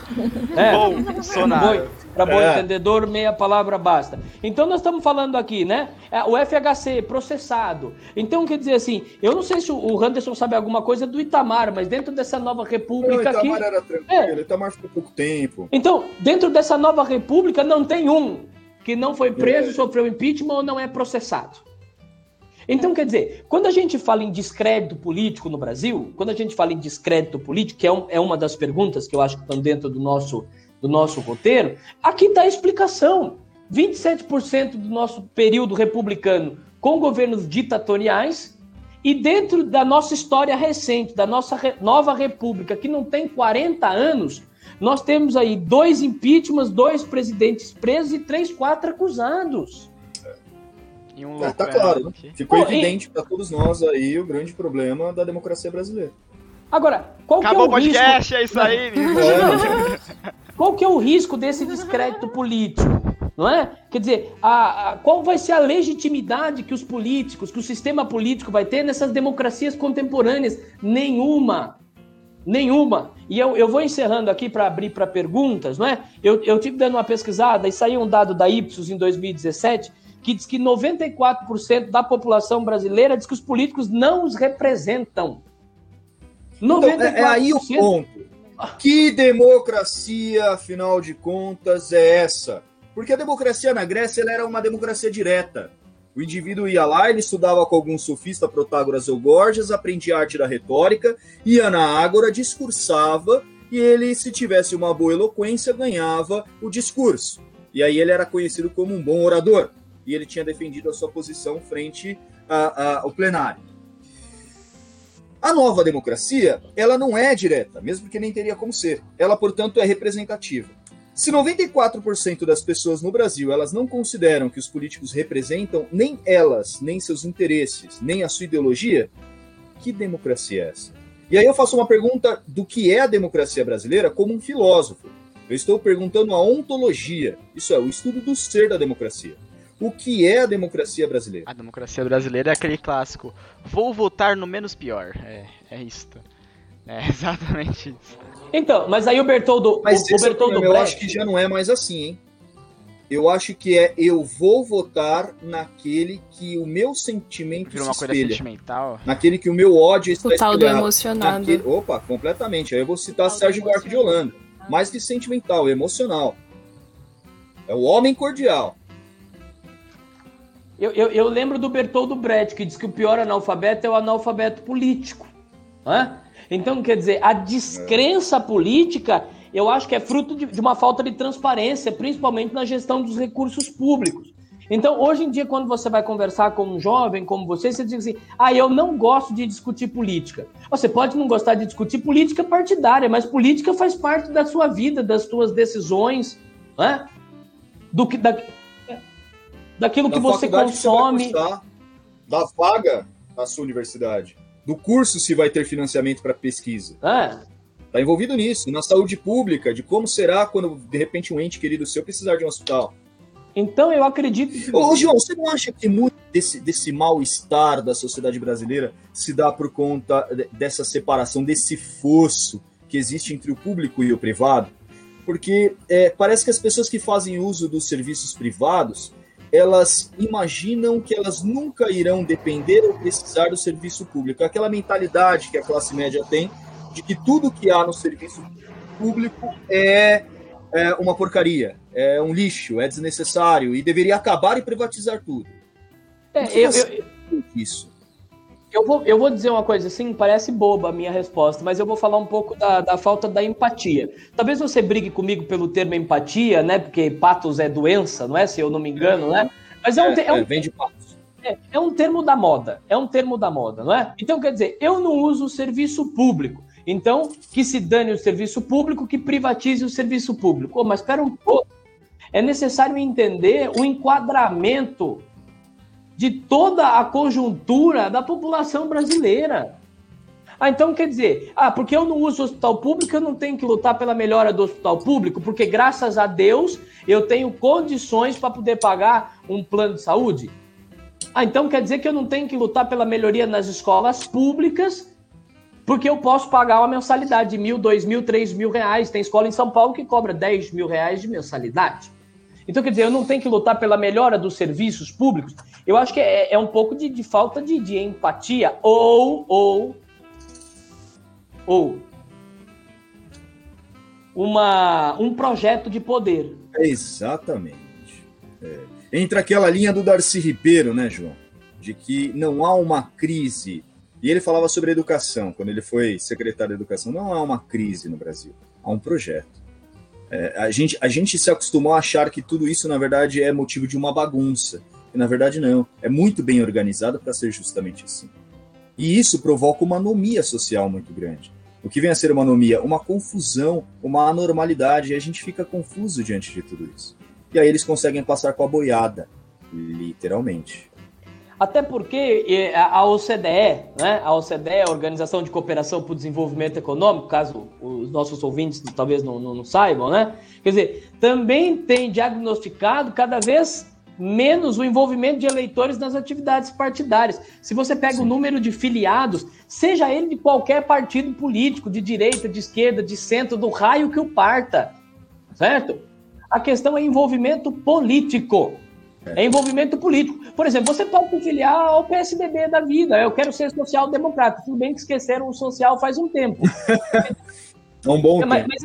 é, Bolsonaro. para bom É. entendedor, meia palavra basta. Então nós estamos falando aqui, né? É, O FHC processado. Então quer dizer assim, eu não sei se o- o Anderson sabe alguma coisa do Itamar, mas dentro dessa nova Não, república aqui, Itamar era tranquilo, É. Itamar ficou pouco tempo. então dentro dessa nova república não tem um que não foi preso, É. sofreu impeachment ou não é processado. Então, quer dizer, quando a gente fala em descrédito político no Brasil, quando a gente fala em descrédito político, que é, um- é uma das perguntas que eu acho que estão dentro do nosso, do nosso roteiro, aqui está a explicação. 27% do nosso período republicano com governos ditatoriais e dentro da nossa história recente, da nossa re- nova república, que não tem 40 anos, nós temos aí dois impeachments, dois presidentes presos e três, quatro acusados. E um É, tá é, claro. aqui. Ficou Pô, e- evidente para todos nós aí o grande problema da democracia brasileira. Agora, qual Acabou o que é o risco? podcast, é isso aí. É, Qual que é o risco desse descrédito político? Não é? Quer dizer, a, a- qual vai ser a legitimidade que os políticos, que o sistema político vai ter nessas democracias contemporâneas? Nenhuma. Nenhuma. E eu, eu vou encerrando aqui para abrir para perguntas, não é? Eu, eu tive dando uma pesquisada e saiu um dado da Ipsos em 2017 que diz que 94% da população brasileira diz que os políticos não os representam. Então, é, é aí o 94%. ponto. Que democracia, afinal de contas, é essa? Porque a democracia na Grécia era uma democracia direta. O indivíduo ia lá, ele estudava com algum sofista, Protágoras ou Gorgias, aprendia a arte da retórica, ia na ágora, discursava, e ele, se tivesse uma boa eloquência, ganhava o discurso. E aí ele era conhecido como um bom orador. E ele tinha defendido a sua posição frente a- a- ao plenário. A nova democracia, ela não é direta, mesmo porque nem teria como ser. Ela, portanto, é representativa. Se 94% das pessoas no Brasil elas não consideram que os políticos representam nem elas, nem seus interesses, nem a sua ideologia, que democracia é essa? E aí eu faço uma pergunta do que é a democracia brasileira como um filósofo. Eu estou perguntando a ontologia, isso é, o estudo do ser da democracia. O que é a democracia brasileira? A democracia brasileira é aquele clássico. Vou votar no menos pior. É, é isto. É exatamente isso. Então, mas aí o Bertoldo, Mas o, o é Bertoldo eu Brecht, acho que já não é mais assim, hein? Eu acho que é eu vou votar naquele que o meu sentimento Virou uma coisa espelha. sentimental. Naquele que o meu ódio está O tal do emocionado. Naquele- Opa, completamente. Aí eu vou citar Sérgio Buarque de Holanda. Mais que sentimental, é emocional. É o homem cordial. Eu, eu, eu lembro do Bertoldo Brecht, que diz que o pior analfabeto é o analfabeto político. Né? Então, quer dizer, a descrença política, eu acho que é fruto de, de uma falta de transparência, principalmente na gestão dos recursos públicos. Então, hoje em dia, quando você vai conversar com um jovem como você, você diz assim: ah, eu não gosto de discutir política. Você pode não gostar de discutir política partidária, mas política faz parte da sua vida, das suas decisões, né? Do que, da, daquilo da que você consome. Que você da vaga na sua universidade, do curso se vai ter financiamento para pesquisa. É. Está envolvido nisso, na saúde pública, de como será quando de repente um ente querido seu precisar de um hospital. Então eu acredito. Ô, João, você não acha que muito desse, desse mal-estar da sociedade brasileira se dá por conta dessa separação, desse fosso que existe entre o público e o privado? Porque é, parece que as pessoas que fazem uso dos serviços privados elas imaginam que elas nunca irão depender ou precisar do serviço público. Aquela mentalidade que a classe média tem de que tudo que há no serviço público é, é uma porcaria, é um lixo, é desnecessário e deveria acabar e privatizar tudo. É, eu, eu, isso. Eu vou, eu vou dizer uma coisa assim, parece boba a minha resposta, mas eu vou falar um pouco da, da falta da empatia. Talvez você brigue comigo pelo termo empatia, né? Porque patos é doença, não é? Se eu não me engano, né? Mas é um, é, é um, é, vem de patos. É, é um termo da moda, é um termo da moda, não é? Então, quer dizer, eu não uso o serviço público. Então, que se dane o serviço público, que privatize o serviço público. Oh, mas espera um pouco. É necessário entender o enquadramento de toda a conjuntura da população brasileira. Ah, então quer dizer, ah, porque eu não uso hospital público, eu não tenho que lutar pela melhora do hospital público, porque graças a Deus eu tenho condições para poder pagar um plano de saúde. Ah, então quer dizer que eu não tenho que lutar pela melhoria nas escolas públicas, porque eu posso pagar uma mensalidade de mil, dois mil, três mil reais. Tem escola em São Paulo que cobra dez mil reais de mensalidade. Então, quer dizer, eu não tenho que lutar pela melhora dos serviços públicos. Eu acho que é, é um pouco de, de falta de, de, empatia ou, ou, ou uma, um projeto de poder. Exatamente. É. Entra aquela linha do Darcy Ribeiro, né, João? De que não há uma crise. E ele falava sobre educação, quando ele foi secretário de educação. Não há uma crise no Brasil, há um projeto. É, a, gente, a gente se acostumou a achar que tudo isso, na verdade, é motivo de uma bagunça. E, na verdade, não. É muito bem organizado para ser justamente assim. E isso provoca uma anomia social muito grande. O que vem a ser uma anomia? Uma confusão, uma anormalidade, e a gente fica confuso diante de tudo isso. E aí eles conseguem passar com a boiada, literalmente. Até porque a OCDE, né, a OCDE, a Organização de Cooperação para o Desenvolvimento Econômico, caso os nossos ouvintes talvez não, não, não saibam, né? Quer dizer, também tem diagnosticado cada vez menos o envolvimento de eleitores nas atividades partidárias. Se você pega Sim. o número de filiados, seja ele de qualquer partido político, de direita, de esquerda, de centro, do raio que o parta, certo? A questão é envolvimento político. É envolvimento político. Por exemplo, você pode se filiar ao PSDB da vida. Eu quero ser social-democrata. Tudo bem que esqueceram o social faz um tempo. É um bom mas, mas,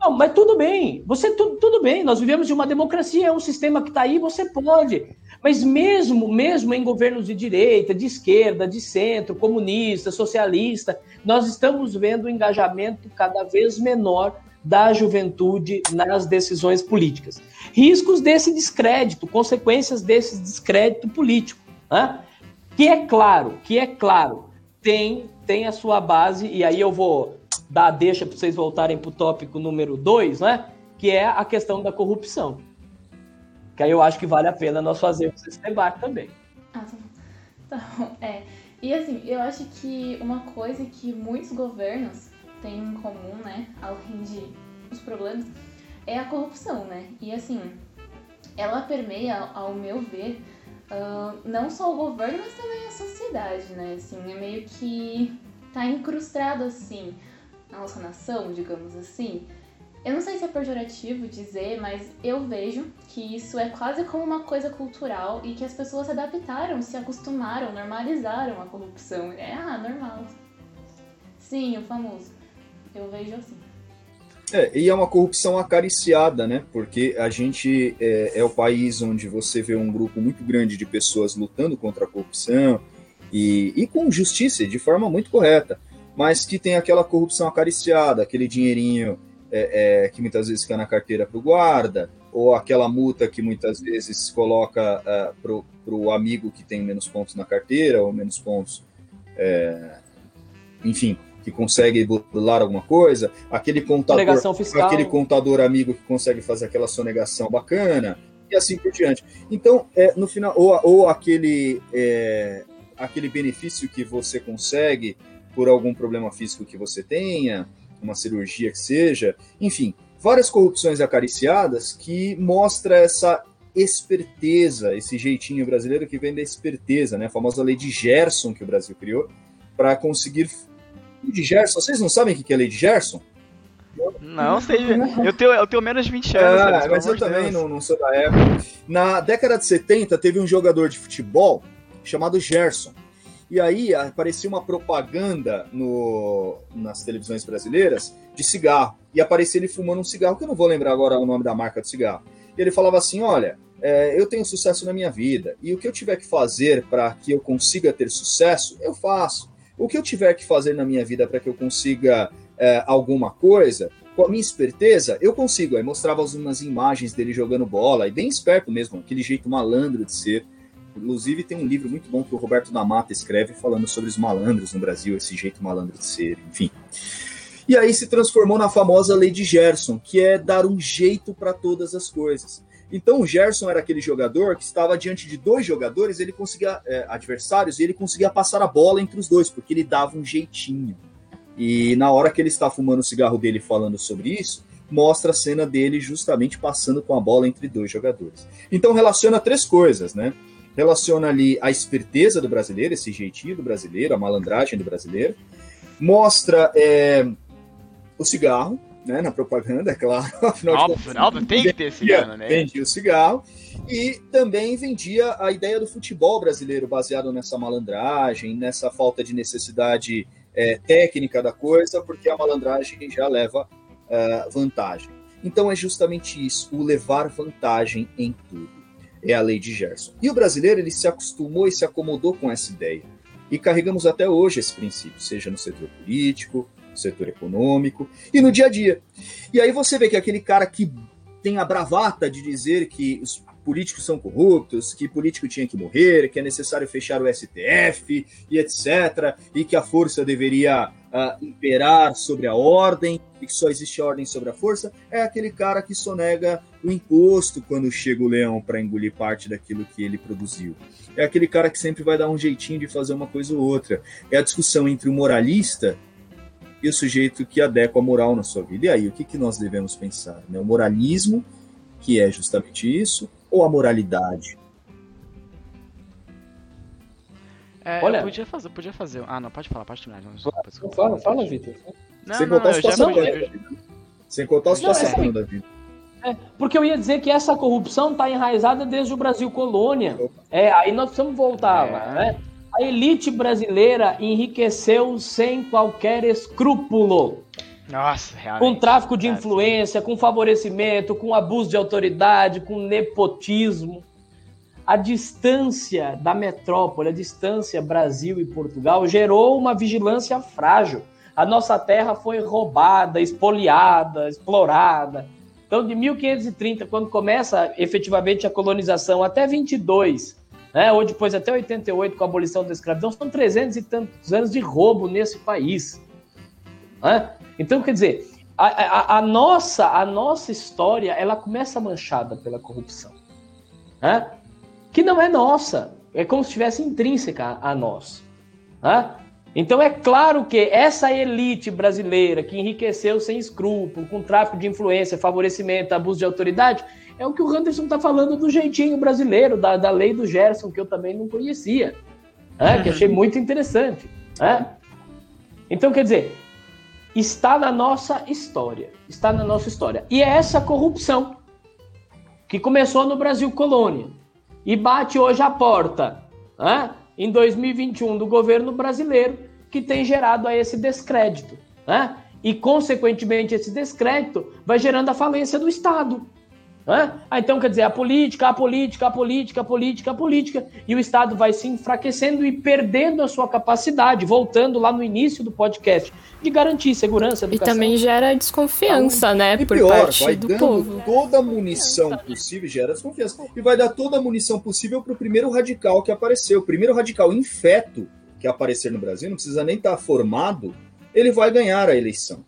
não, mas tudo bem. Você tudo, tudo bem. Nós vivemos de uma democracia, é um sistema que está aí, você pode. Mas mesmo, mesmo em governos de direita, de esquerda, de centro, comunista, socialista, nós estamos vendo um engajamento cada vez menor da juventude nas decisões políticas. Riscos desse descrédito, consequências desse descrédito político, né? que é claro, que é claro, tem, tem a sua base, e aí eu vou dar a deixa para vocês voltarem para o tópico número 2, né? que é a questão da corrupção. Que aí eu acho que vale a pena nós fazermos esse debate também. Ah, bom. É. E assim, eu acho que uma coisa que muitos governos tem em comum, né, além de os problemas, é a corrupção, né? E assim, ela permeia, ao meu ver, uh, não só o governo, mas também a sociedade, né? Assim, é meio que tá incrustado assim na nossa nação, digamos assim. Eu não sei se é pejorativo dizer, mas eu vejo que isso é quase como uma coisa cultural e que as pessoas se adaptaram, se acostumaram, normalizaram a corrupção. É, ah, normal. Sim, o famoso. Eu vejo assim. É, e é uma corrupção acariciada, né? Porque a gente é, é, o país onde você vê um grupo muito grande de pessoas lutando contra a corrupção e, e com justiça, de forma muito correta. mas que tem aquela corrupção acariciada, aquele dinheirinho é, é, que muitas vezes fica na carteira para o guarda, ou aquela multa que muitas vezes coloca é, para o amigo que tem menos pontos na carteira, ou menos pontos, é, enfim, que consegue burlar alguma coisa, aquele contador, aquele contador amigo que consegue fazer aquela sonegação bacana, e assim por diante. Então, é, no final, ou, ou aquele, é, aquele benefício que você consegue por algum problema físico que você tenha, uma cirurgia que seja, enfim, várias corrupções acariciadas que mostra essa esperteza, esse jeitinho brasileiro que vem da esperteza, né? A famosa lei de Gerson que o Brasil criou para conseguir. De Gerson, vocês não sabem o que é lei de Gerson? Não sei. Eu tenho, eu tenho menos de 20 anos. Ah, mas eu também não, não, sou da época. Na década de 70, teve um jogador de futebol chamado Gerson. E aí aparecia uma propaganda no, nas televisões brasileiras de cigarro. E aparecia ele fumando um cigarro, que eu não vou lembrar agora o nome da marca do cigarro. E ele falava assim: Olha, é, eu tenho sucesso na minha vida. E o que eu tiver que fazer para que eu consiga ter sucesso, eu faço. O que eu tiver que fazer na minha vida para que eu consiga é, alguma coisa, com a minha esperteza, eu consigo. Aí mostrava umas imagens dele jogando bola, e bem esperto mesmo, aquele jeito malandro de ser. Inclusive, tem um livro muito bom que o Roberto da Mata escreve falando sobre os malandros no Brasil, esse jeito malandro de ser, enfim. E aí se transformou na famosa lei de Gerson, que é dar um jeito para todas as coisas. Então o Gerson era aquele jogador que estava diante de dois jogadores, ele conseguia é, adversários, e ele conseguia passar a bola entre os dois, porque ele dava um jeitinho. E na hora que ele está fumando o cigarro dele falando sobre isso, mostra a cena dele justamente passando com a bola entre dois jogadores. Então relaciona três coisas, né? Relaciona ali a esperteza do brasileiro, esse jeitinho do brasileiro, a malandragem do brasileiro. Mostra é, o cigarro, né, na propaganda, é claro. Afinal óbvio, óbvio, tem que ter cigarro, né? Vendia o cigarro. E também vendia a ideia do futebol brasileiro, baseado nessa malandragem, nessa falta de necessidade é, técnica da coisa, porque a malandragem já leva uh, vantagem. Então é justamente isso, o levar vantagem em tudo. É a lei de Gerson. E o brasileiro ele se acostumou e se acomodou com essa ideia. E carregamos até hoje esse princípio, seja no setor político, setor econômico e no dia a dia. E aí você vê que aquele cara que tem a bravata de dizer que os políticos são corruptos, que político tinha que morrer, que é necessário fechar o STF e etc., e que a força deveria uh, imperar sobre a ordem, e que só existe ordem sobre a força, é aquele cara que sonega o imposto quando chega o leão para engolir parte daquilo que ele produziu. É aquele cara que sempre vai dar um jeitinho de fazer uma coisa ou outra. É a discussão entre o moralista e o sujeito que adequa a moral na sua vida. E aí, o que, que nós devemos pensar? Né? O moralismo, que é justamente isso, ou a moralidade? É, Olha, podia fazer, podia fazer. Ah, não, pode falar, pode terminar. Não, desculpa, desculpa, fala, fala, Vitor. Sem contar a situação da vida. Sem contar a situação da vida. É, porque eu ia dizer que essa corrupção está enraizada desde o Brasil colônia. É, aí nós precisamos voltar, é. né? A elite brasileira enriqueceu sem qualquer escrúpulo. Nossa, realmente. Com tráfico de influência, com favorecimento, com abuso de autoridade, com nepotismo. A distância da metrópole, a distância Brasil e Portugal, gerou uma vigilância frágil. A nossa terra foi roubada, espoliada, explorada. Então, de 1530, quando começa efetivamente a colonização, até 22, né, ou depois até 88, com a abolição da escravidão, são 300 e tantos anos de roubo nesse país. Né? Então, quer dizer, a, a, a, nossa, a nossa história ela começa manchada pela corrupção, né? que não é nossa, é como se estivesse intrínseca a nós. Né? Então é claro que essa elite brasileira que enriqueceu sem escrúpulo, com tráfico de influência, favorecimento, abuso de autoridade, é o que o Anderson está falando do jeitinho brasileiro, da, da lei do Gerson, que eu também não conhecia, né? que achei muito interessante. Né? Então, quer dizer, está na nossa história. Está na nossa história. E é essa corrupção que começou no Brasil colônia e bate hoje a porta, né, em 2021, do governo brasileiro, que tem gerado a esse descrédito. Né? E, consequentemente, esse descrédito vai gerando a falência do Estado. Ah, então quer dizer, a política, a política, a política, a política, a política, e o Estado vai se enfraquecendo e perdendo a sua capacidade, voltando lá no início do podcast, de garantir segurança, educação. E também gera desconfiança, então, né, e por pior, parte vai do dando povo. toda a munição possível, gera desconfiança, e vai dar toda a munição possível para o primeiro radical que apareceu, o primeiro radical infeto que aparecer no Brasil, não precisa nem estar tá formado, ele vai ganhar a eleição.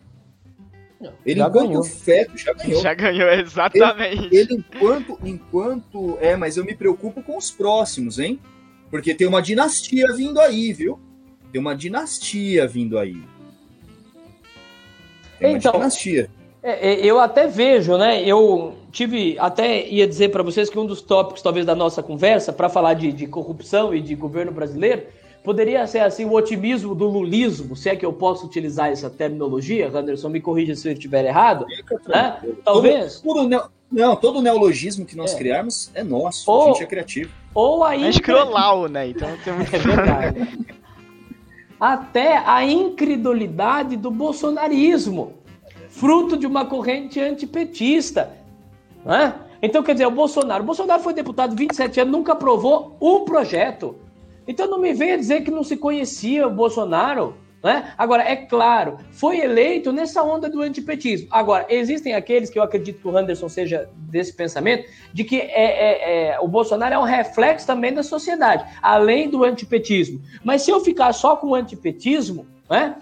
Ele, já enquanto ganhou. feto, já ganhou. Já ganhou, exatamente. Ele, ele, enquanto, enquanto. É, mas eu me preocupo com os próximos, hein? Porque tem uma dinastia vindo aí, viu? Tem uma dinastia vindo aí. Tem uma então, dinastia. É, é, eu até vejo, né? Eu tive, até ia dizer para vocês que um dos tópicos, talvez, da nossa conversa, para falar de, de corrupção e de governo brasileiro, Poderia ser assim o otimismo do lulismo, se é que eu posso utilizar essa terminologia, Anderson, me corrija se eu estiver errado. Né? Talvez. Todo, todo, não, todo neologismo que nós é. criarmos é nosso, ou, a gente é criativo. Ou ainda... A gente criou Lau, né? Então tem muito... É verdade. Até a incredulidade do bolsonarismo, fruto de uma corrente antipetista. Né? Então, quer dizer, o Bolsonaro. O Bolsonaro foi deputado 27 anos, nunca aprovou um projeto. Então não me venha dizer que não se conhecia o Bolsonaro. Né? Agora, é claro, foi eleito nessa onda do antipetismo. Agora, existem aqueles que eu acredito que o Anderson seja desse pensamento, de que é, é, é, o Bolsonaro é um reflexo também da sociedade, além do antipetismo. Mas se eu ficar só com o antipetismo, né,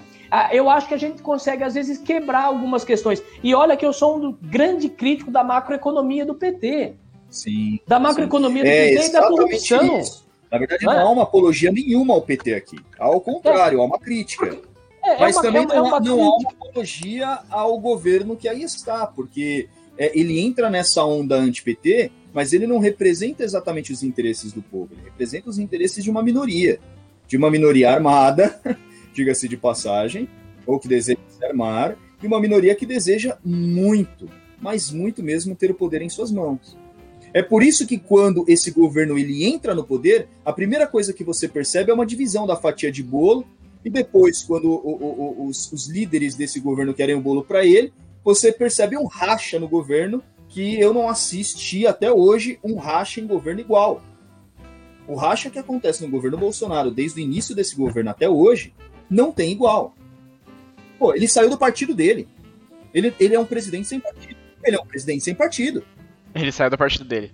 eu acho que a gente consegue, às vezes, quebrar algumas questões. E olha que eu sou um grande crítico da macroeconomia do PT. Sim. Da macroeconomia sim. do PT é e da corrupção. Isso. Na verdade, não, é. há uma apologia nenhuma ao PT aqui. Ao contrário, há uma crítica. É, é Mas uma, também não, há, não há uma apologia ao governo que aí está, porque ele entra nessa onda anti-PT, mas ele não representa exatamente os interesses do povo, ele representa os interesses de uma minoria. De uma minoria armada, diga-se de passagem, ou que deseja se armar, e uma minoria que deseja muito, mas muito mesmo, ter o poder em suas mãos. É por isso que quando esse governo ele entra no poder, a primeira coisa que você percebe é uma divisão da fatia de bolo, e depois, quando o, o, os, os, líderes desse governo querem o bolo para ele, você percebe um racha no governo que eu não assisti até hoje um racha em governo igual. O racha que acontece no governo Bolsonaro desde o início desse governo até hoje não tem igual. Pô, ele saiu do partido dele. Ele, ele é um presidente sem partido. Ele é um presidente sem partido. Ele saiu da partido dele.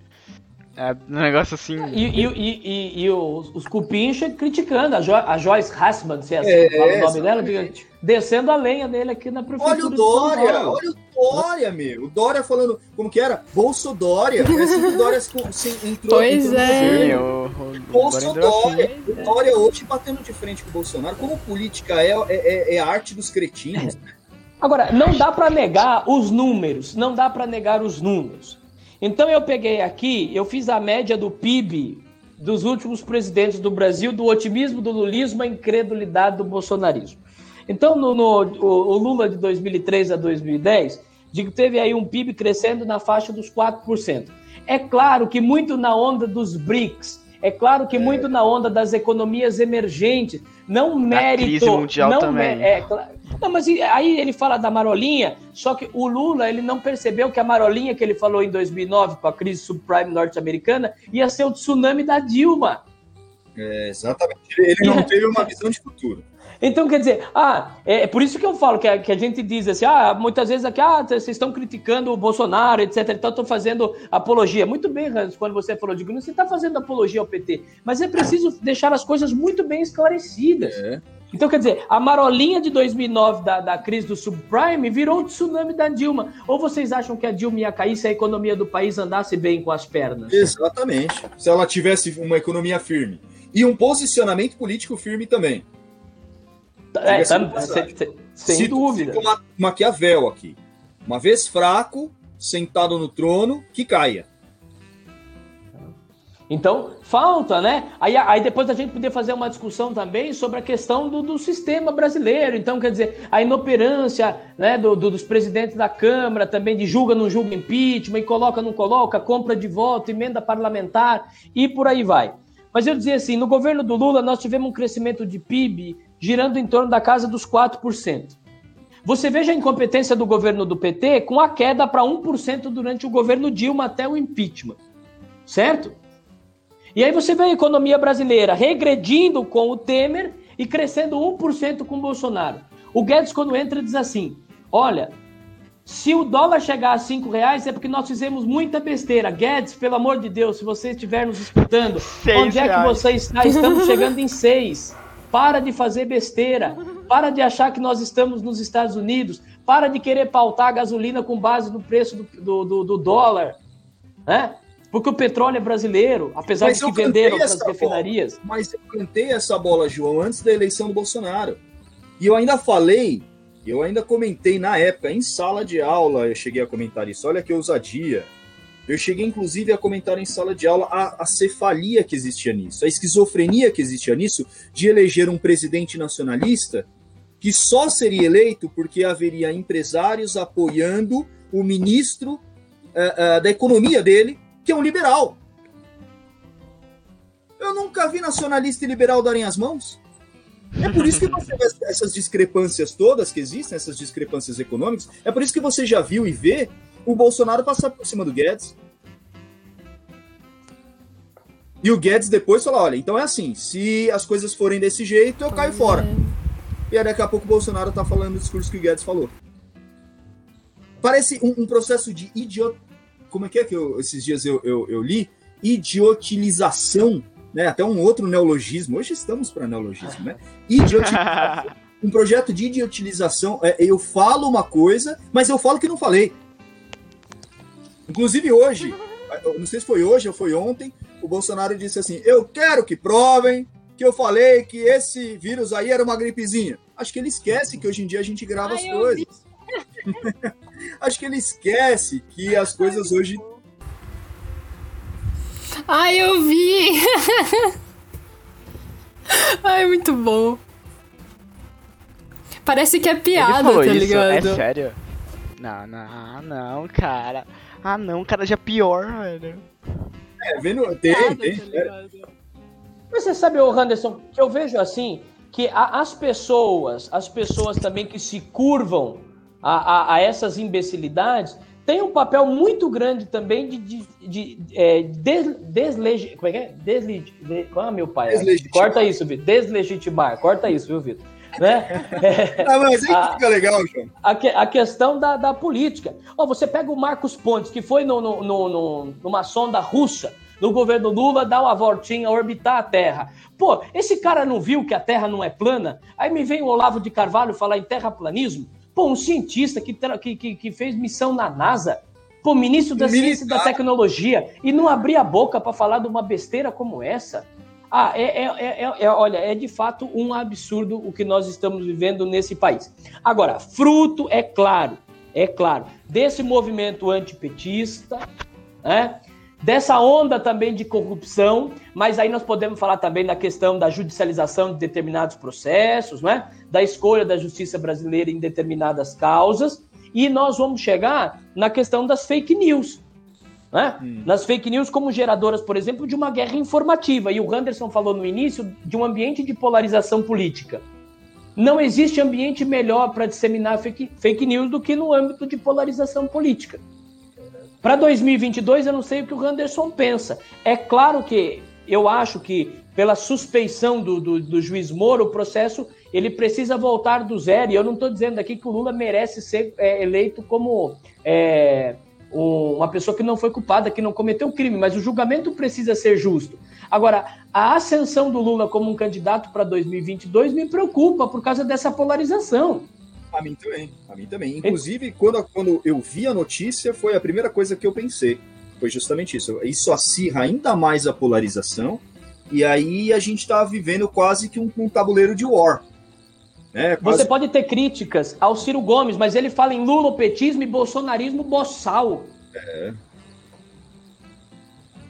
É um negócio assim. E, e, e, e os, os cupincha criticando a, jo, a Joyce Hassman, se é assim, é, fala o nome dela, descendo a lenha dele aqui na prefeitura. Olha o Dória, olha o Dória, meu. O Dória falando, como que era? Bolso Dória. Parece que o Dória entrou Pois entrou é. O, o, Bolso Dória. Assim. O Dória hoje batendo de frente com o Bolsonaro. Como política é, é, é, é a arte dos cretinos. Agora, não dá para negar os números, não dá para negar os números. Então eu peguei aqui, eu fiz a média do PIB dos últimos presidentes do Brasil, do otimismo do lulismo à incredulidade do bolsonarismo. Então, no, no o, o, Lula de 2003 a 2010, digo, teve aí um PIB crescendo na faixa dos 4%. É claro que muito na onda dos BRICS, é claro que muito na onda das economias emergentes, não mérito. A crise mundial não também. É, não, mas aí ele fala da marolinha, só que o Lula ele não percebeu que a marolinha que ele falou em 2009 com a crise subprime norte-americana ia ser o tsunami da Dilma. É, exatamente. Ele não teve uma visão de futuro. Então, quer dizer, ah, é, é por isso que eu falo que a, que a gente diz assim, ah, muitas vezes aqui, ah, vocês estão criticando o Bolsonaro, etc, então estão fazendo apologia. Muito bem, Hans, quando você falou de você está fazendo apologia ao PT, mas é preciso deixar as coisas muito bem esclarecidas. É. Então, quer dizer, a marolinha de 2009 da, da crise do subprime virou o tsunami da Dilma. Ou vocês acham que a Dilma ia cair se a economia do país andasse bem com as pernas? Exatamente. Se ela tivesse uma economia firme. E um posicionamento político firme também. É, tá, sem, sem dúvida. Uma, Maquiavel aqui. Uma vez fraco, sentado no trono, que caia. Então, falta, né? Aí, aí depois a gente poder fazer uma discussão também sobre a questão do, do sistema brasileiro. Então, quer dizer, a inoperância né, do, do, dos presidentes da Câmara, também de julga, não julga impeachment, e coloca, não coloca, compra de voto, emenda parlamentar e por aí vai. Mas eu dizia assim, no governo do Lula nós tivemos um crescimento de PIB girando em torno da casa dos 4%. Você veja a incompetência do governo do PT com a queda para 1% durante o governo Dilma até o impeachment. Certo? E aí você vê a economia brasileira regredindo com o Temer e crescendo 1% com o Bolsonaro. O Guedes, quando entra, diz assim: olha, se o dólar chegar a 5 reais é porque nós fizemos muita besteira. Guedes, pelo amor de Deus, se você estiver nos escutando, onde é que você está? Estamos chegando em 6. Para de fazer besteira. Para de achar que nós estamos nos Estados Unidos. Para de querer pautar a gasolina com base no preço do, do, do dólar. Né? Porque o petróleo é brasileiro, apesar mas de que venderam para as refinarias. Bola, mas eu cantei essa bola, João, antes da eleição do Bolsonaro. E eu ainda falei, eu ainda comentei na época, em sala de aula, eu cheguei a comentar isso. Olha que ousadia. Eu cheguei, inclusive, a comentar em sala de aula a, a cefalia que existia nisso, a esquizofrenia que existia nisso, de eleger um presidente nacionalista que só seria eleito porque haveria empresários apoiando o ministro uh, uh, da economia dele, que é um liberal. Eu nunca vi nacionalista e liberal darem as mãos. É por isso que você vê essas discrepâncias todas que existem, essas discrepâncias econômicas, é por isso que você já viu e vê o Bolsonaro passar por cima do Guedes. E o Guedes depois fala: olha, então é assim, se as coisas forem desse jeito, eu caio fora. E aí daqui a pouco o Bolsonaro tá falando o discurso que o Guedes falou. Parece um, um processo de idiot como é que é que eu, esses dias eu, eu, eu li? Idiotilização, né? Até um outro neologismo. Hoje estamos para neologismo, né? Idiotilização. um projeto de idiotilização. É, eu falo uma coisa, mas eu falo que não falei. Inclusive hoje, não sei se foi hoje ou foi ontem, o Bolsonaro disse assim: Eu quero que provem que eu falei que esse vírus aí era uma gripezinha. Acho que ele esquece que hoje em dia a gente grava Ai, as coisas. Acho que ele esquece que as coisas hoje. Ai, eu vi! Ai, muito bom. Parece que é piada, tá ligado? É sério? Não, não, não, cara. Ah, não, cara, já é pior, velho. É, vendo. Tem, tem. Tá Mas você sabe, ô Anderson, que eu vejo assim, que a, as pessoas, as pessoas também que se curvam a, a, a essas imbecilidades, tem um papel muito grande também de, de, de, de é, des, deslegi, como é que é? Desleg, de, qual é meu pai? Corta isso, Vitor. Deslegitimar, corta isso, viu, Vitor? Né? É, ah, mas aí a, fica legal, João. A, a questão da, da política. Oh, você pega o Marcos Pontes, que foi no, no, no, no, numa sonda russa, no governo Lula, dá uma voltinha, orbitar a Terra. Pô, esse cara não viu que a Terra não é plana? Aí me vem o Olavo de Carvalho falar em terraplanismo. Pô, um cientista que, que, que fez missão na NASA, pô, ministro da Militar. Ciência e da Tecnologia, e não abrir a boca para falar de uma besteira como essa. Ah, é, é, é, é, olha, é de fato um absurdo o que nós estamos vivendo nesse país. Agora, fruto, é claro, é claro, desse movimento antipetista, né? dessa onda também de corrupção, mas aí nós podemos falar também da questão da judicialização de determinados processos, né? da escolha da justiça brasileira em determinadas causas, e nós vamos chegar na questão das fake news. Né? Hum. Nas fake news como geradoras, por exemplo, de uma guerra informativa. E o Anderson falou no início de um ambiente de polarização política. Não existe ambiente melhor para disseminar fake, fake news do que no âmbito de polarização política. Para 2022, eu não sei o que o Anderson pensa. É claro que eu acho que, pela suspeição do, do, do juiz Moro, o processo ele precisa voltar do zero. E eu não estou dizendo aqui que o Lula merece ser é, eleito como é, uma pessoa que não foi culpada, que não cometeu crime, mas o julgamento precisa ser justo. Agora, a ascensão do Lula como um candidato para 2022 me preocupa por causa dessa polarização. A mim também, a mim também. Inclusive, quando, quando eu vi a notícia, foi a primeira coisa que eu pensei. Foi justamente isso. Isso acirra ainda mais a polarização, e aí a gente está vivendo quase que um, um tabuleiro de war. Né? Quase... Você pode ter críticas ao Ciro Gomes, mas ele fala em lulopetismo e bolsonarismo boçal. É.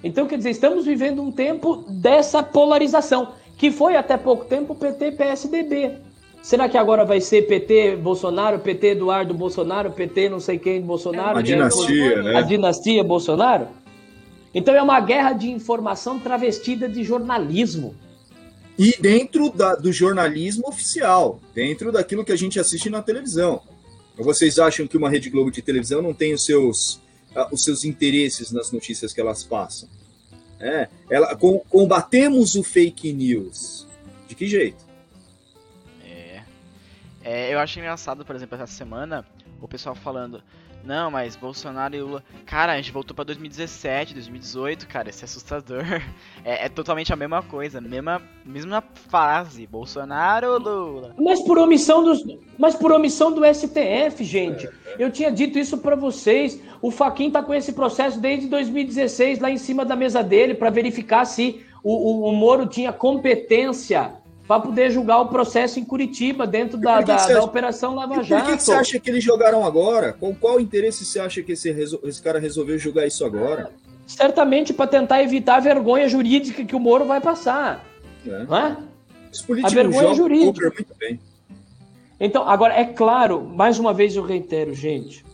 Então, quer dizer, estamos vivendo um tempo dessa polarização, que foi até pouco tempo PT-PSDB. Será que agora vai ser PT Bolsonaro, PT Eduardo Bolsonaro, PT não sei quem Bolsonaro? A dinastia, é, né? A dinastia Bolsonaro? Então é uma guerra de informação travestida de jornalismo. E dentro da, do jornalismo oficial, dentro daquilo que a gente assiste na televisão. Ou vocês acham que uma Rede Globo de televisão não tem os seus, uh, os seus interesses nas notícias que elas passam? É, ela, com, combatemos o fake news. De que jeito? É. é. Eu acho engraçado, por exemplo, essa semana, o pessoal falando. Não, mas Bolsonaro e Lula. Cara, a gente voltou pra 2017, 2018, cara, isso é assustador. É, é totalmente a mesma coisa, mesma, mesma frase. Bolsonaro Lula? Mas por omissão dos. Mas por omissão do STF, gente. Eu tinha dito isso para vocês. O Faquin tá com esse processo desde 2016 lá em cima da mesa dele para verificar se o, o, o Moro tinha competência para poder julgar o processo em Curitiba, dentro da, da, da Operação Lava Jato. Por que, que, você acha que eles jogaram agora? Com qual interesse você acha que esse, esse cara resolveu julgar isso agora? Certamente para tentar evitar a vergonha jurídica que o Moro vai passar. É. Não é? Os políticos a vergonha jurídica. Muito bem. Então, agora, é claro, mais uma vez eu reitero, gente,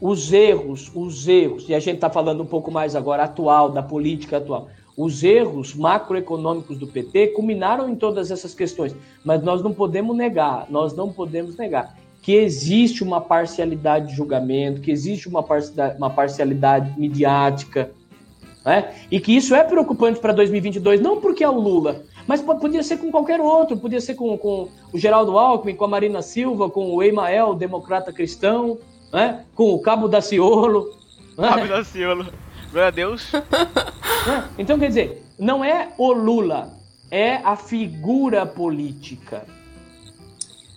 os erros, os erros, e a gente está falando um pouco mais agora atual, da política atual os erros macroeconômicos do PT culminaram em todas essas questões, mas nós não podemos negar, nós não podemos negar que existe uma parcialidade de julgamento, que existe uma parcialidade, uma parcialidade midiática, né? e que isso é preocupante para 2022, não porque é o Lula, mas podia ser com qualquer outro, podia ser com, com o Geraldo Alckmin, com a Marina Silva, com o Emael, democrata cristão, né? com o Cabo da Ciolo. Né? Cabo da Ciolo. Glória a Deus. então, quer dizer, não é o Lula, é a figura política.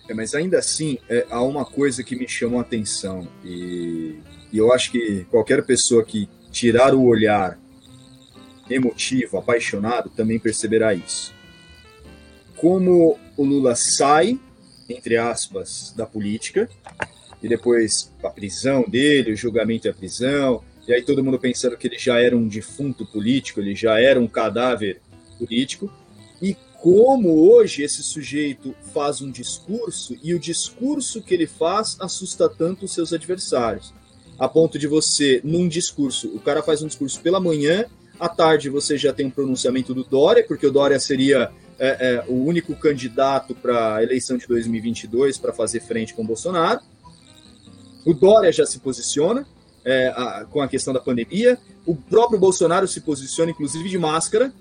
É, mas ainda assim, é, há uma coisa que me chamou a atenção, e, e eu acho que qualquer pessoa que tirar o olhar emotivo, apaixonado, também perceberá isso. Como o Lula sai, entre aspas, da política, e depois a prisão dele, o julgamento e a prisão, e aí todo mundo pensando que ele já era um defunto político, ele já era um cadáver político, e como hoje esse sujeito faz um discurso e o discurso que ele faz assusta tanto os seus adversários, a ponto de você, num discurso, o cara faz um discurso pela manhã, à tarde você já tem um pronunciamento do Dória, porque o Dória seria é, é, o único candidato para a eleição de 2022 para fazer frente com o Bolsonaro. O Dória já se posiciona, é, a, com a questão da pandemia. O próprio Bolsonaro se posiciona, inclusive, de máscara.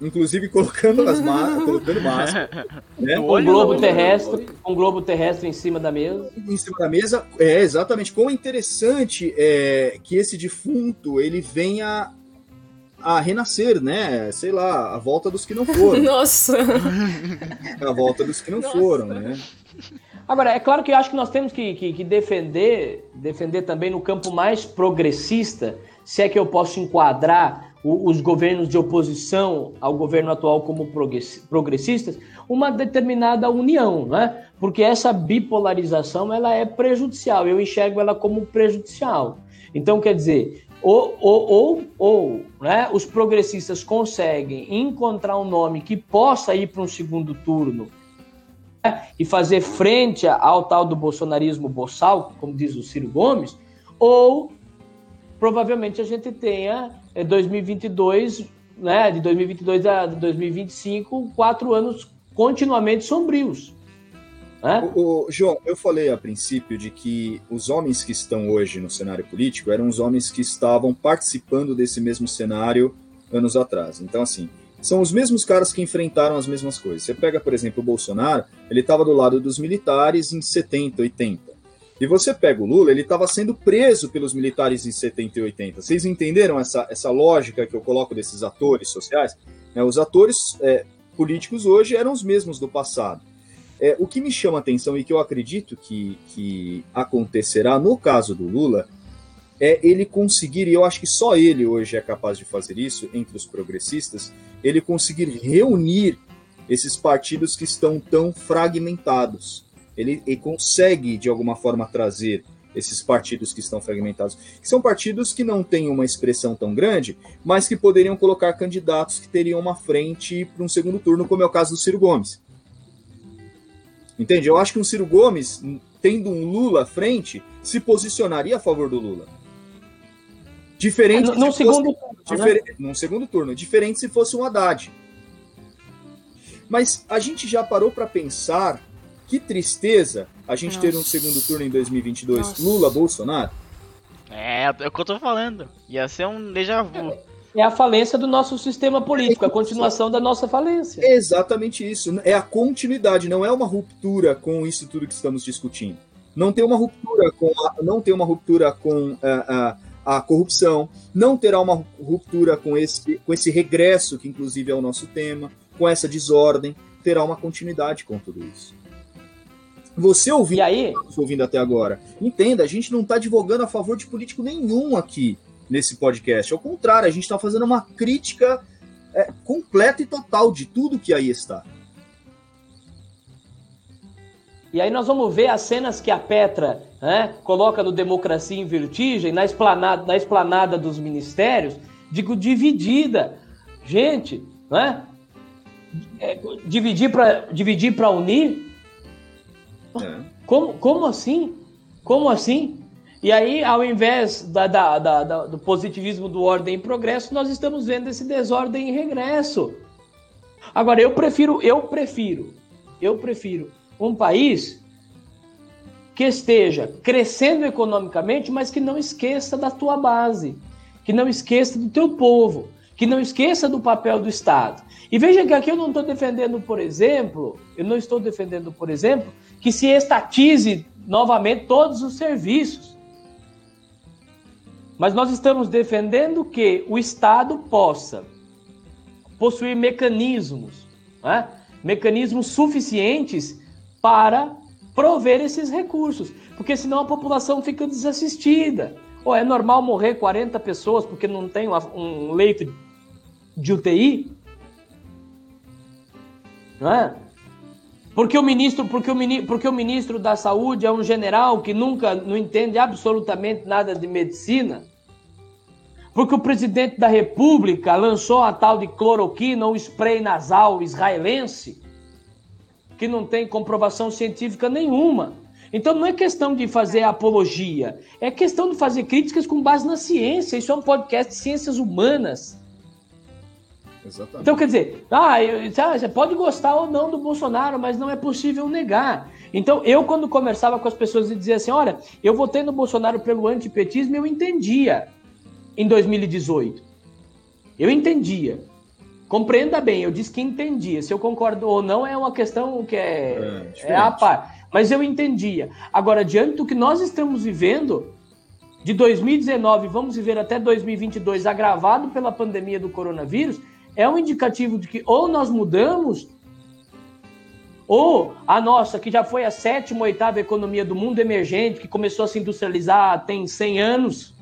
Inclusive colocando as colocando máscara. Né? Um globo terrestre, um globo terrestre em cima da mesa. Em cima da mesa, é exatamente. Como é interessante é, que esse defunto ele venha a renascer, né? Sei lá, a volta dos que não foram. Nossa! A volta dos que não Nossa. foram, né? Agora, é claro que eu acho que nós temos que, que, que, defender, defender também no campo mais progressista, se é que eu posso enquadrar o, os governos de oposição ao governo atual como progressistas, uma determinada união, né? Porque essa bipolarização ela é prejudicial, eu enxergo ela como prejudicial. Então, quer dizer, ou, ou, ou, ou né, os progressistas conseguem encontrar um nome que possa ir para um segundo turno e fazer frente ao tal do bolsonarismo boçal, como diz o Ciro Gomes, ou provavelmente a gente tenha 2022, eh, né, de 2022 a 2025, quatro anos continuamente sombrios. Né? O, o, João, eu falei a princípio de que os homens que estão hoje no cenário político eram os homens que estavam participando desse mesmo cenário anos atrás. Então, assim, são os mesmos caras que enfrentaram as mesmas coisas. Você pega, por exemplo, o Bolsonaro, ele estava do lado dos militares em 70, 80. E você pega o Lula, ele estava sendo preso pelos militares em 70 e 80. Vocês entenderam essa, essa lógica que eu coloco desses atores sociais? É, os atores é, políticos hoje eram os mesmos do passado. É, o que me chama atenção e que eu acredito que, que acontecerá no caso do Lula é ele conseguir, e eu acho que só ele hoje é capaz de fazer isso, entre os progressistas, ele conseguir reunir esses partidos que estão tão fragmentados. Ele, ele consegue, de alguma forma, trazer esses partidos que estão fragmentados, que são partidos que não têm uma expressão tão grande, mas que poderiam colocar candidatos que teriam uma frente para um segundo turno, como é o caso do Ciro Gomes. Entende? Eu acho que um Ciro Gomes, tendo um Lula à frente, se posicionaria a favor do Lula. Diferente no, segundo fosse, turno, né? num segundo turno, diferente se fosse um Haddad. Mas a gente já parou para pensar Que tristeza a gente Nossa. ter um segundo turno em 2022. Nossa. Lula, Bolsonaro. É, é o que eu tô falando. Ia ser um déjà vu. É a falência do nosso sistema político, a continuação da nossa falência. É exatamente isso. É a continuidade, não é uma ruptura com isso tudo que estamos discutindo. Não tem uma ruptura com a, não tem uma ruptura com a, a, a corrupção, não terá uma ruptura com esse, com esse regresso, que inclusive é o nosso tema, com essa desordem, terá uma continuidade com tudo isso. Você ouvindo, E aí, ouvindo até agora, entenda, a gente não está advogando a favor de político nenhum aqui nesse podcast. Ao contrário, a gente está fazendo uma crítica é, completa e total de tudo que aí está. E aí nós vamos ver as cenas que a Petra né, coloca no Democracia em Vertigem, na esplanada, na esplanada dos ministérios, digo dividida. Gente, né? É, dividir para dividir para unir? É. Como, como assim? Como assim? E aí, ao invés da, da- da- da- do positivismo do ordem e progresso, nós estamos vendo esse desordem e regresso. Agora, eu prefiro, eu prefiro, eu prefiro um país que esteja crescendo economicamente, mas que não esqueça da tua base, que não esqueça do teu povo, que não esqueça do papel do Estado. E veja que aqui eu não estou defendendo, por exemplo, eu não estou defendendo, por exemplo, que se estatize novamente todos os serviços. Mas nós estamos defendendo que o Estado possa possuir mecanismos, né? mecanismos suficientes para prover esses recursos, porque senão a população fica desassistida. Ou é normal morrer 40 pessoas porque não tem um leito de UTI? Não é? Porque o ministro, porque o, mini- porque o ministro da Saúde é um general que nunca não entende absolutamente nada de medicina? Porque o presidente da República lançou a tal de cloroquina, um spray nasal israelense, que não tem comprovação científica nenhuma. Então não é questão de fazer apologia, é questão de fazer críticas com base na ciência. Isso é um podcast de ciências humanas. Exatamente. Então, quer dizer, ah, eu- você pode gostar ou não do Bolsonaro, mas não é possível negar. Então, eu, quando conversava com as pessoas e dizia assim: olha, eu votei no Bolsonaro pelo antipetismo, eu entendia em 2018. Eu entendia. Compreenda bem, eu disse que entendia. Se eu concordo ou não é uma questão que é, É, é a par. Mas eu entendia. Agora, diante do que nós estamos vivendo, de 2019, vamos viver até 2022, agravado pela pandemia do coronavírus, é um indicativo de que ou nós mudamos, ou a nossa, que já foi a sétima oitava economia do mundo emergente, que começou a se industrializar tem 100 anos,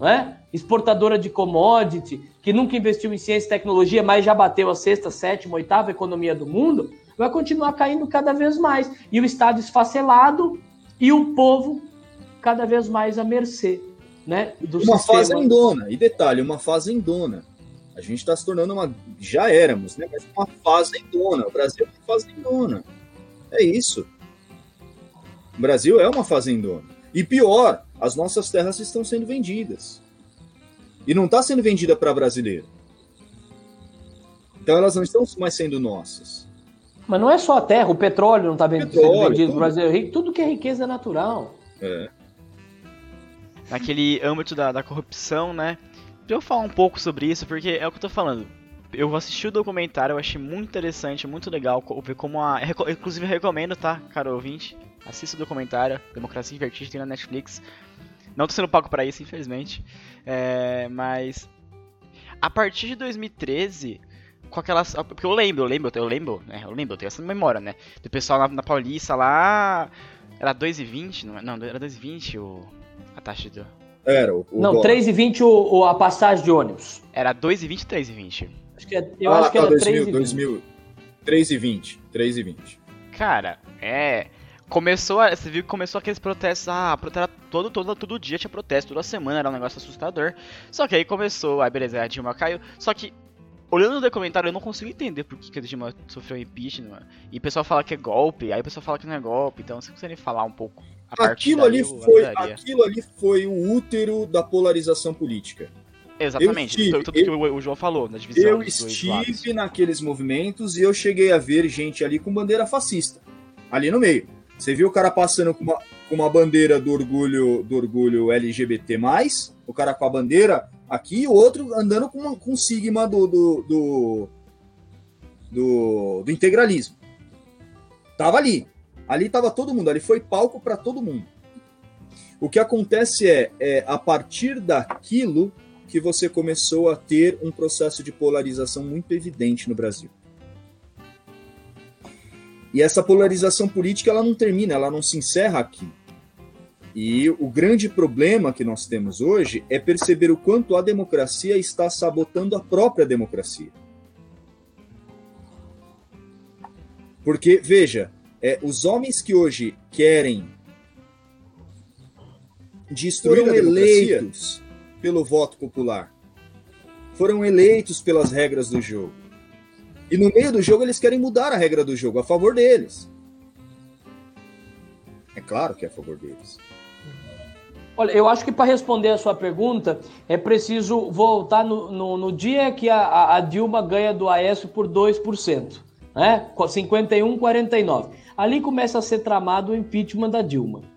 não é? Exportadora de commodity, que nunca investiu em ciência e tecnologia, mas já bateu a sexta, sétima, oitava economia do mundo, vai continuar caindo cada vez mais. E o Estado esfacelado e o povo cada vez mais à mercê né, do Uma sistema. fazendona. E detalhe, uma fazendona. A gente está se tornando uma. Já éramos, né? Mas uma fazendona. O Brasil é uma fazendona. É isso. O Brasil é uma fazendona. E pior, as nossas terras estão sendo vendidas. E não está sendo vendida para brasileiro. Então elas não estão mais sendo nossas. Mas não é só a terra, o petróleo não está sendo vendido tudo. no Brasil, é rico, tudo que é riqueza natural. É. naquele âmbito da, da corrupção, né? Deixa eu falar um pouco sobre isso, porque é o que eu tô falando. Eu assisti o documentário, eu achei muito interessante, muito legal ver como a. reco- Inclusive, eu recomendo, tá, caro ouvinte? Assista o documentário, Democracia em Vertigem, tem na Netflix. Não tô sendo pago pra isso, infelizmente. É, mas. A partir de 2013, com aquelas. Porque eu lembro, eu lembro, eu lembro, né? Eu lembro, eu tenho essa memória, né? Do pessoal na, na Paulista lá. Era 2,20? Não, é? não, era 2,20 o, a taxa do. Era o. o não, dólar. 3,20 o, o- a passagem de ônibus. Era 2,20 3,20. Acho que é- eu ah, acho que tá, era 2000, 3,20. 2000. 3,20. 3,20. Cara, é. Começou a. Você viu que começou aqueles protestos. Ah, era todo, todo, todo dia tinha protesto, toda semana era um negócio assustador. Só que aí começou, aí beleza, a Dilma caiu. Só que, olhando no documentário, eu não consigo entender por que, que a Dilma sofreu impeachment. E o pessoal fala que é golpe, aí o pessoal fala que não é golpe. Então, você falar um pouco. Aquilo ali, eu foi, adoraria. aquilo ali foi o útero da polarização política. Exatamente, estive- tudo, tudo que o, o João falou, na divisão Eu estive naqueles movimentos e eu cheguei a ver gente ali com bandeira fascista. Ali no meio. Você viu o cara passando com uma, com uma bandeira do orgulho, do orgulho LGBT, o cara com a bandeira aqui, e o outro andando com, uma, com sigma do, do, do, do, do integralismo. Tava ali. Ali tava todo mundo, ali foi palco para todo mundo. O que acontece é, é, a partir daquilo que você começou a ter um processo de polarização muito evidente no Brasil. E essa polarização política ela não termina, ela não se encerra aqui. E o grande problema que nós temos hoje é perceber o quanto a democracia está sabotando a própria democracia. Porque, veja, é, os homens que hoje querem destruir foram eleitos pelo voto popular, foram eleitos pelas regras do jogo. E no meio do jogo eles querem mudar a regra do jogo a favor deles. É claro que é a favor deles. Olha, eu acho que para responder a sua pergunta é preciso voltar no, no, no dia que a, a, Dilma ganha do Aécio por 2%, né? 51, 49. Ali começa a ser tramado o impeachment da Dilma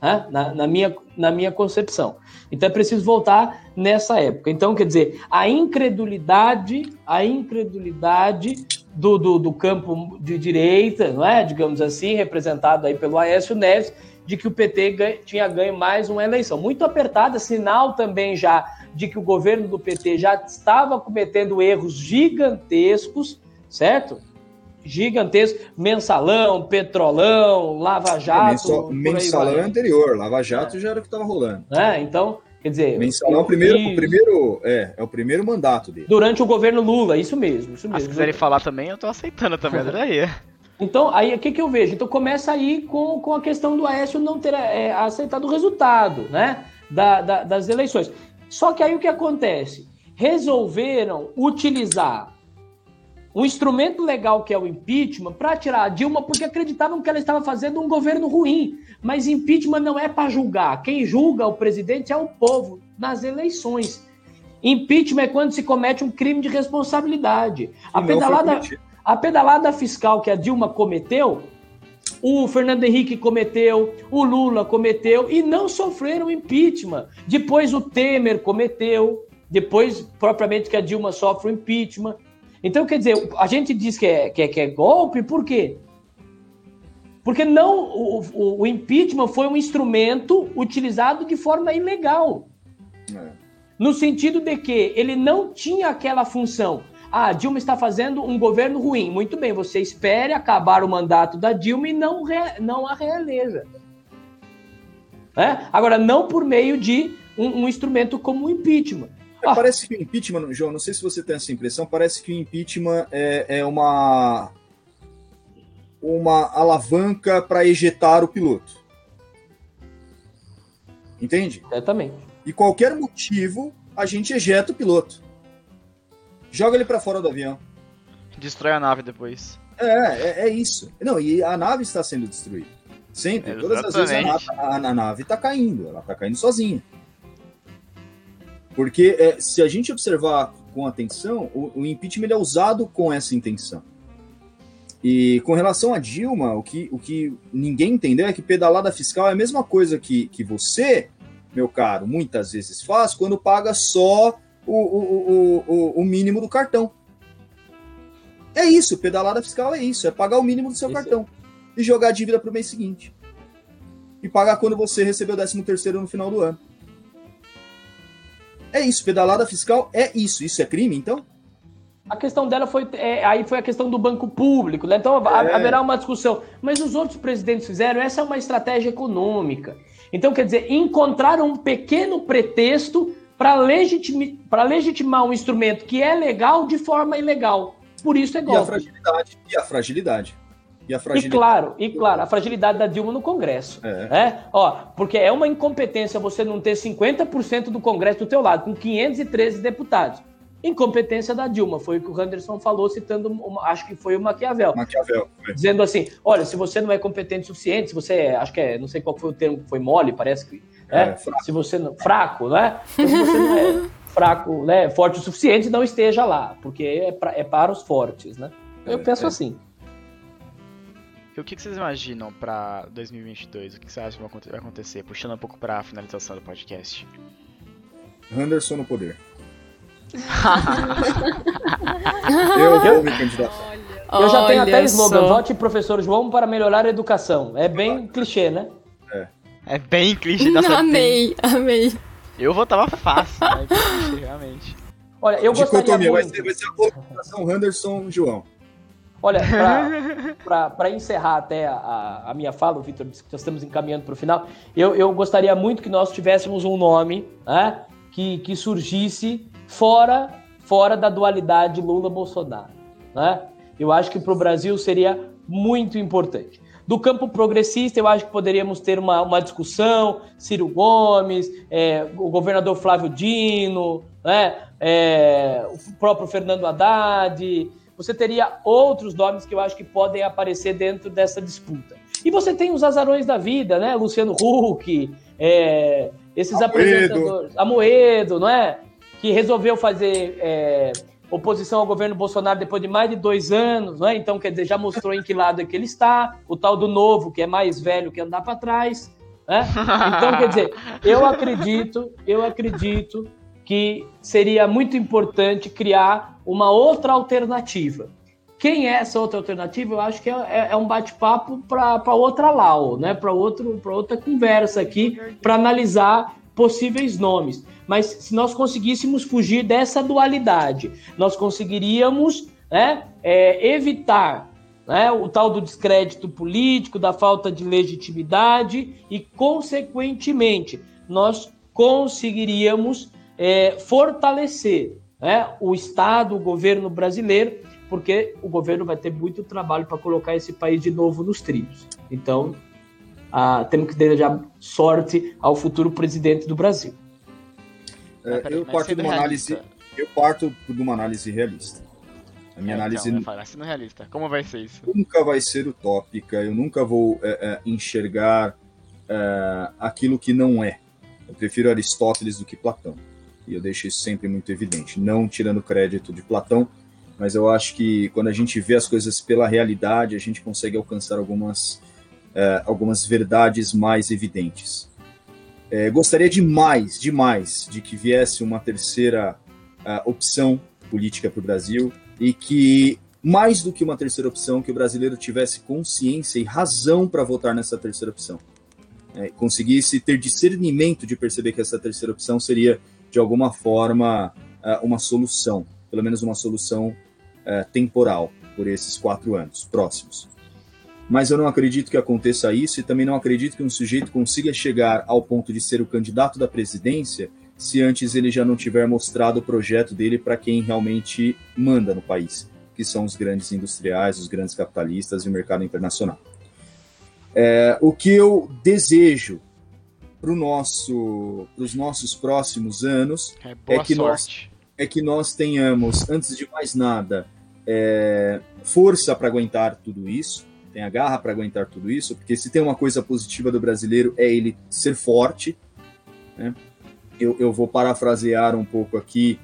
né? na, na, minha, na minha concepção. Então é preciso voltar nessa época. Então, quer dizer, a incredulidade, a incredulidade do, do, do campo de direita, não é? digamos assim, representado aí pelo Aécio Neves, de que o PT ganha, tinha ganho mais uma eleição. Muito apertada, sinal também já de que o governo do PT já estava cometendo erros gigantescos, certo? Gigantesco, mensalão, petrolão, Lava Jato. Mensal, mensalão é anterior, Lava Jato é. já era o que estava rolando. É, então, quer dizer. Mensalão é o primeiro, o primeiro, é, é o primeiro mandato dele. Durante o governo Lula, isso mesmo, isso mesmo. Ah, se quiserem falar também, eu tô aceitando também, daí. Então, aí o que, que eu vejo? Então começa aí com, com a questão do Aécio não ter é, aceitado o resultado né, da, da, das eleições. Só que aí o que acontece? Resolveram utilizar um instrumento legal que é o impeachment para tirar a Dilma porque acreditavam que ela estava fazendo um governo ruim. Mas impeachment não é para julgar. Quem julga o presidente é o povo nas eleições. Impeachment é quando se comete um crime de responsabilidade. A pedalada, a pedalada fiscal que a Dilma cometeu, o Fernando Henrique cometeu, o Lula cometeu e não sofreram impeachment. Depois o Temer cometeu, depois propriamente que a Dilma sofre o impeachment. Então, quer dizer, a gente diz que é, que é, que é golpe, por quê? Porque não o, o, o, impeachment foi um instrumento utilizado de forma ilegal. É. No sentido de que ele não tinha aquela função. Ah, Dilma está fazendo um governo ruim. Muito bem, você espere acabar o mandato da Dilma e não, re, não a reeleja. É? Agora, não por meio de um, um instrumento como o impeachment. Ah. Parece que o impeachment, João, não sei se você tem essa impressão, parece que o impeachment é, é uma, uma alavanca para ejetar o piloto. Entende? Exatamente. E qualquer motivo, a gente ejeta o piloto. Joga ele para fora do avião. Destrói a nave depois. É, é, é, isso. Não, e a nave está sendo destruída. Sempre. Exatamente. Todas as vezes a nave, a, a nave está caindo. Ela está caindo sozinha. Porque é, se a gente observar com atenção, o, o impeachment é usado com essa intenção. E com relação a Dilma, o que, o que ninguém entendeu é que pedalada fiscal é a mesma coisa que, que você, meu caro, muitas vezes faz quando paga só o, o, o, o mínimo do cartão. É isso, pedalada fiscal é isso, é pagar o mínimo do seu isso. cartão e jogar a dívida para o mês seguinte. E pagar quando você recebeu o 13 terceiro no final do ano. É isso, pedalada fiscal é isso. Isso é crime, então? A questão dela foi. É, aí foi a questão do banco público, né? Então é. haverá uma discussão. Mas os outros presidentes fizeram, essa é uma estratégia econômica. Então, quer dizer, encontraram um pequeno pretexto para legitima, legitimar um instrumento que é legal de forma ilegal. Por isso é golpe. E a fragilidade. E a fragilidade. E, a fragilidade. e claro, e claro, a fragilidade da Dilma no Congresso. É. Né? Ó, porque é uma incompetência você não ter 50% do Congresso do teu lado, com 513 deputados. Incompetência da Dilma, foi o que o Anderson falou, citando, uma, acho que foi o Maquiavel. Maquiavel. Foi. Dizendo assim: olha, se você não é competente o suficiente, se você, é, acho que é, não sei qual foi o termo, foi mole, parece que. É, se você não. Fraco, né? Se você não é fraco, né, forte o suficiente, não esteja lá, porque é, pra, é para os fortes, né? Eu é, penso é. assim. E o que, que vocês imaginam pra 2022? O que vocês acham que vai acontecer? Puxando um pouco pra finalização do podcast. Anderson no poder. eu vou me candidatar. Eu já tenho até Olha slogan, só. vote professor João para melhorar a educação. É bem clichê, né? É bem clichê dessa amei, amei. Eu votava fácil, né? Clichê, realmente. Olha, eu gostaria Dicotomia, vai muito... ser, vai ser a colocação Anderson João. Olha, para encerrar até a, a minha fala, o Vitor disse que nós estamos encaminhando para o final, eu, eu gostaria muito que nós tivéssemos um nome né, que, que surgisse fora, fora da dualidade Lula-Bolsonaro. Né? Eu acho que para o Brasil seria muito importante. Do campo progressista, eu acho que poderíamos ter uma, uma discussão, Ciro Gomes, é, o governador Flávio Dino, né, é, o próprio Fernando Haddad, você teria outros nomes que eu acho que podem aparecer dentro dessa disputa. E você tem os azarões da vida, né? Luciano Huck, é, esses Amoedo. apresentadores. Amoedo, não é? Que resolveu fazer é, oposição ao governo Bolsonaro depois de mais de dois anos, não é? Então, quer dizer, já mostrou em que lado é que ele está. O tal do novo, que é mais velho que andar para trás. Né? Então, quer dizer, eu acredito, eu acredito que seria muito importante criar uma outra alternativa. Quem é essa outra alternativa? Eu acho que é, é um bate-papo para outra lau, né? para outra conversa aqui, para analisar possíveis nomes. Mas se nós conseguíssemos fugir dessa dualidade, nós conseguiríamos né, é, evitar né, o tal do descrédito político, da falta de legitimidade e, consequentemente, nós conseguiríamos é, fortalecer né, o Estado, o governo brasileiro, porque o governo vai ter muito trabalho para colocar esse país de novo nos trilhos. Então, ah, temos que desejar sorte ao futuro presidente do Brasil. É, eu parto de uma análise, realista. eu parto de uma análise realista. A minha É, análise Então, eu falo, sendo realista. Como vai ser isso? nunca vai ser utópica, eu nunca vou é, é, enxergar é, aquilo que não é. Eu prefiro Aristóteles do que Platão. E eu deixo isso sempre muito evidente. Não tirando crédito de Platão, mas eu acho que quando a gente vê as coisas pela realidade, a gente consegue alcançar algumas, é, algumas verdades mais evidentes. É, gostaria demais, demais, de que viesse uma terceira ah, opção política para o Brasil e que mais do que uma terceira opção, que o brasileiro tivesse consciência e razão para votar nessa terceira opção. É, conseguisse ter discernimento de perceber que essa terceira opção seria, de alguma forma, ah, uma solução, pelo menos uma solução ah, temporal, por esses quatro anos próximos. Mas eu não acredito que aconteça isso e também não acredito que um sujeito consiga chegar ao ponto de ser o candidato da presidência se antes ele já não tiver mostrado o projeto dele para quem realmente manda no país que são os grandes industriais, os grandes capitalistas e o mercado internacional. É, o que eu desejo para nosso, os nossos próximos anos É É que nós- sorte. é que nós tenhamos, antes de mais nada, é, força para aguentar tudo isso, tenha garra para aguentar tudo isso, porque se tem uma coisa positiva do brasileiro é ele ser forte. né? Eu, eu vou parafrasear um pouco aqui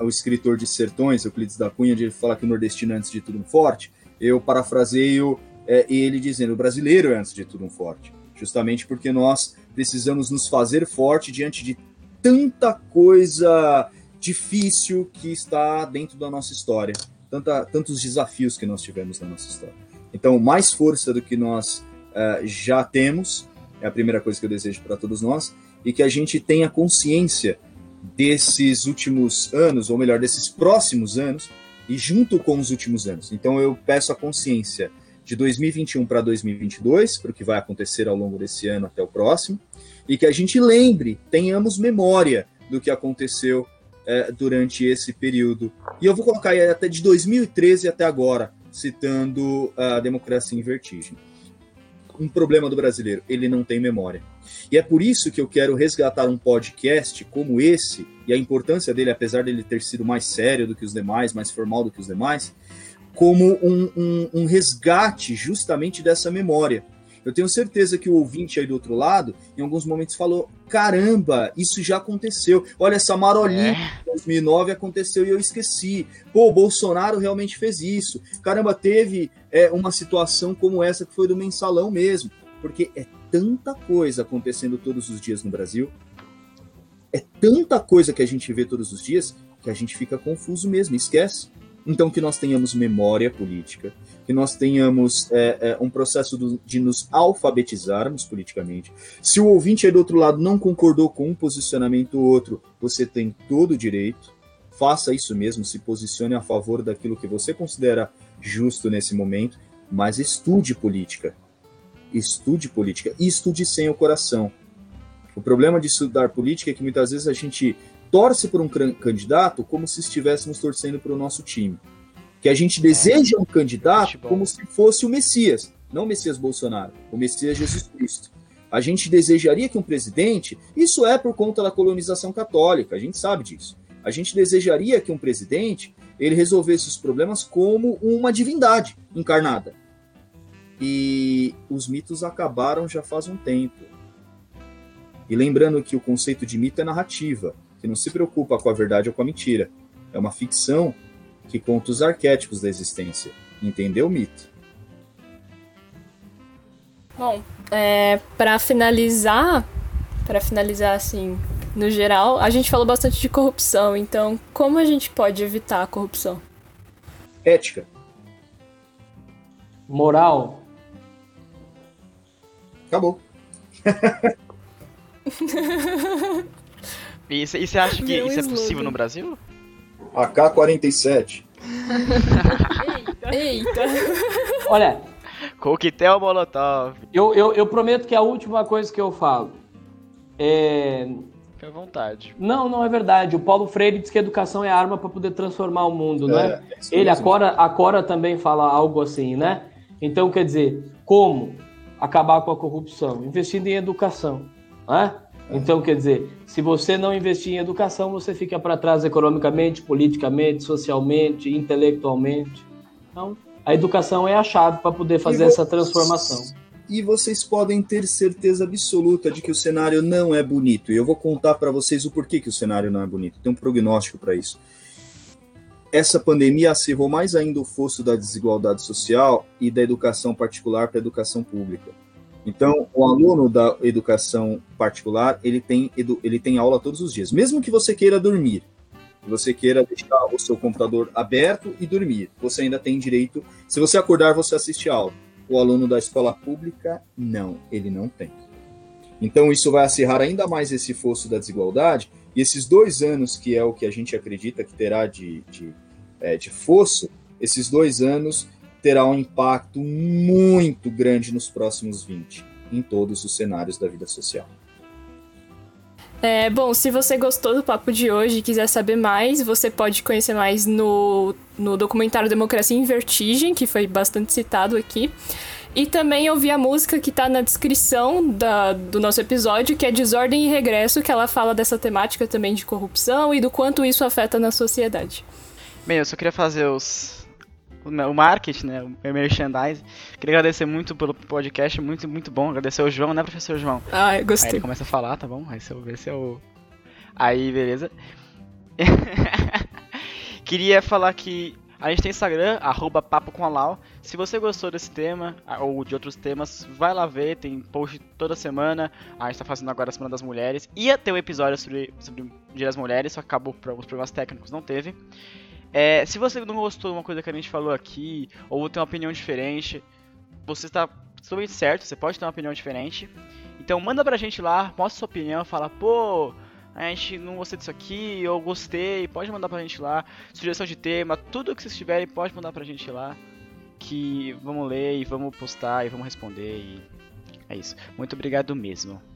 uh, o escritor de Sertões, Euclides da Cunha, de falar que o nordestino é antes de tudo um forte. Eu parafraseio é, ele dizendo: o brasileiro é antes de tudo um forte, justamente porque nós precisamos nos fazer forte diante de tanta coisa difícil que está dentro da nossa história, tanta, tantos desafios que nós tivemos na nossa história. Então, mais força do que nós uh, já temos é a primeira coisa que eu desejo para todos nós e que a gente tenha consciência desses últimos anos, ou melhor, desses próximos anos, e junto com os últimos anos. Então, eu peço a consciência de 2021 para 2022, para o que vai acontecer ao longo desse ano até o próximo, e que a gente lembre, tenhamos memória do que aconteceu é, durante esse período. E eu vou colocar aí até de 2013 até agora, citando a democracia em vertigem. Um problema do brasileiro, ele não tem memória. E é por isso que eu quero resgatar um podcast como esse, e a importância dele, apesar dele ter sido mais sério do que os demais, mais formal do que os demais, como um, um, um resgate justamente dessa memória. Eu tenho certeza que o ouvinte aí do outro lado, em alguns momentos, falou: caramba, isso já aconteceu. Olha, essa marolinha é. 2009 aconteceu e eu esqueci. Pô, o Bolsonaro realmente fez isso. Caramba, teve é, uma situação como essa que foi do mensalão mesmo. Porque é tanta coisa acontecendo todos os dias no Brasil. É tanta coisa que a gente vê todos os dias que a gente fica confuso mesmo, esquece. Então, que nós tenhamos memória política, que nós tenhamos é, é, um processo do, de nos alfabetizarmos politicamente. Se o ouvinte aí do outro lado não concordou com um posicionamento ou outro, você tem todo o direito. Faça isso mesmo, se posicione a favor daquilo que você considera justo nesse momento, mas estude política. Estude política e estude sem o coração. O problema de estudar política é que muitas vezes a gente torce por um candidato como se estivéssemos torcendo para o nosso time. Que a gente deseja um candidato como se fosse o Messias, não o Messias Bolsonaro, o Messias Jesus Cristo. A gente desejaria que um presidente, isso é por conta da colonização católica, a gente sabe disso. A gente desejaria que um presidente ele resolvesse os problemas como uma divindade encarnada. E os mitos acabaram já faz um tempo. E lembrando que o conceito de mito é narrativa que não se preocupa com a verdade ou com a mentira. É uma ficção que conta os arquétipos da existência. Entendeu o mito? Bom, é, para finalizar, para finalizar assim, no geral, a gente falou bastante de corrupção. Então, como a gente pode evitar a corrupção? Ética. Moral. Acabou. E você acha que Meu isso é possível no Brasil? AK-47. Eita. Eita. Olha. Coquetel Molotov. Eu, eu, eu prometo que é a última coisa que eu falo. É. Fique à vontade. Não, não é verdade. O Paulo Freire diz que a educação é arma para poder transformar o mundo, é, né? É Ele, a Cora, a Cora também fala algo assim, né? Então, quer dizer, como acabar com a corrupção? Investindo em educação, né? Então, quer dizer, se você não investir em educação, você fica para trás economicamente, politicamente, socialmente, intelectualmente. Então, a educação é a chave para poder fazer essa transformação. E vocês podem ter certeza absoluta de que o cenário não é bonito. E eu vou contar para vocês o porquê que o cenário não é bonito. Tem um prognóstico para isso. Essa pandemia acirrou mais ainda o fosso da desigualdade social e da educação particular para a educação pública. Então, o aluno da educação particular, ele tem, ele tem aula todos os dias. Mesmo que você queira dormir, você queira deixar o seu computador aberto e dormir, você ainda tem direito. Se você acordar, você assiste aula. O aluno da escola pública, não, ele não tem. Então, isso vai acirrar ainda mais esse fosso da desigualdade. E esses dois anos, que é o que a gente acredita que terá de, de, é, de fosso, esses dois anos terá um impacto muito grande nos próximos 20, em todos os cenários da vida social. É, bom, se você gostou do papo de hoje e quiser saber mais, você pode conhecer mais no, no documentário Democracia em Vertigem, que foi bastante citado aqui. E também ouvir a música que está na descrição da, do nosso episódio, que é Desordem e Regresso, que ela fala dessa temática também de corrupção e do quanto isso afeta na sociedade. Bem, eu só queria fazer os, o marketing, né, o merchandising. Queria agradecer muito pelo podcast, muito, muito bom. Agradecer ao João, né, professor João? Ah, eu gostei. Aí ele começa a falar, tá bom? O... Esse é o... Aí, beleza. Queria falar que a gente tem Instagram, arroba papo com a Lau. Se você gostou desse tema ou de outros temas, vai lá ver, tem post toda semana. A gente tá fazendo agora a Semana das Mulheres. Ia ter um episódio sobre, sobre o Dia das Mulheres, só acabou por alguns problemas técnicos, não teve. É, se você não gostou de uma coisa que a gente falou aqui, ou tem uma opinião diferente, você está totalmente certo, você pode ter uma opinião diferente. Então manda pra gente lá, mostra sua opinião, fala, pô, a gente não gostei disso aqui, ou gostei, pode mandar pra gente lá. Sugestão de tema, tudo que vocês tiverem, pode mandar pra gente lá. Que vamos ler e vamos postar e vamos responder e é isso. Muito obrigado mesmo.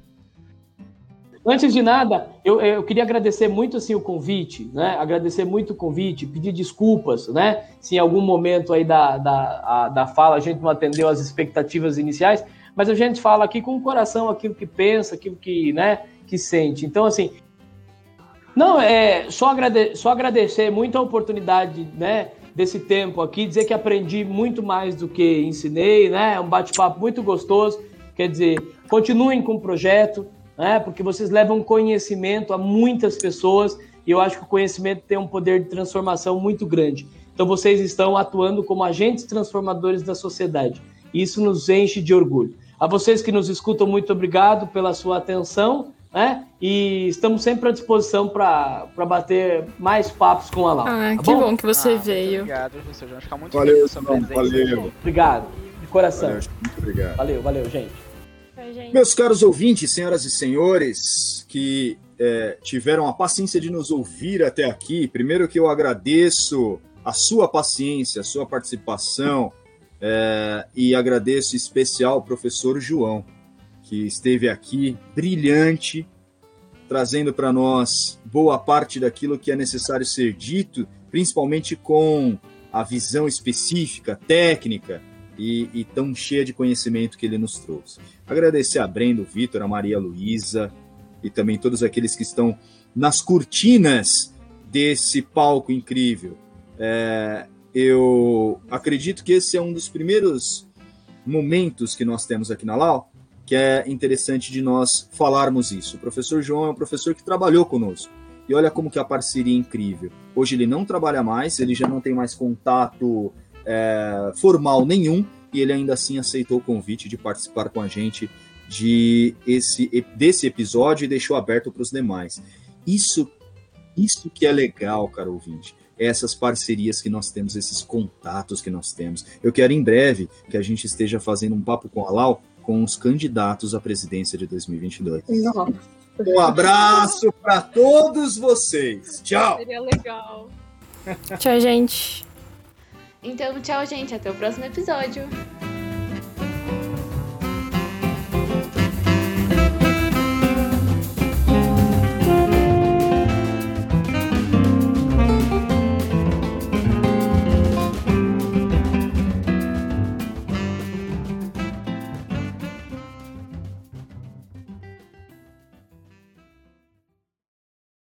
Antes de nada, eu, eu queria agradecer muito assim, o convite, né? Agradecer muito o convite, pedir desculpas, né? Se em algum momento aí da, da, a, da fala a gente não atendeu às expectativas iniciais, mas a gente fala aqui com o coração aquilo que pensa, aquilo que, né, que sente. Então, assim, não, é só, agrade, só agradecer muito a oportunidade, né? Desse tempo aqui, dizer que aprendi muito mais do que ensinei, né? É um bate-papo muito gostoso Quer dizer, continuem com o projeto, né? Porque vocês levam conhecimento a muitas pessoas e eu acho que o conhecimento tem um poder de transformação muito grande. Então vocês estão atuando como agentes transformadores da sociedade. E isso nos enche de orgulho. A vocês que nos escutam, muito obrigado pela sua atenção. Né? E estamos sempre à disposição para bater mais papos com a Laura. Ah, tá que bom? bom que você Ah, veio. Obrigado, professor. Vamos ficar muito Valeu, feliz João, valeu. Obrigado, de coração. Valeu, muito obrigado. Valeu, valeu, gente. Meus caros ouvintes, senhoras e senhores, que é, tiveram a paciência de nos ouvir até aqui, primeiro que eu agradeço a sua paciência, a sua participação, é, e agradeço em especial ao professor João, que esteve aqui brilhante, trazendo para nós boa parte daquilo que é necessário ser dito, principalmente com a visão específica, técnica e, e tão cheia de conhecimento que ele nos trouxe. Agradecer a Brenda, o Vitor, a Maria Luísa e também todos aqueles que estão nas cortinas desse palco incrível. É, eu acredito que esse é um dos primeiros momentos que nós temos aqui na Lau, que é interessante de nós falarmos isso. O professor João é um professor que trabalhou conosco. E olha como que a parceria é incrível. Hoje ele não trabalha mais, ele já não tem mais contato é, formal nenhum, e ele ainda assim aceitou o convite de participar com a gente de esse, desse episódio e deixou aberto para os demais. Isso, isso que é legal, cara ouvinte. Essas parcerias que nós temos, esses contatos que nós temos. Eu quero em breve que a gente esteja fazendo um papo com a Lau com os candidatos à presidência de 2022. Nossa. Um abraço para todos vocês. Tchau. Seria legal. Tchau, gente. Então, tchau, gente. Até o próximo episódio.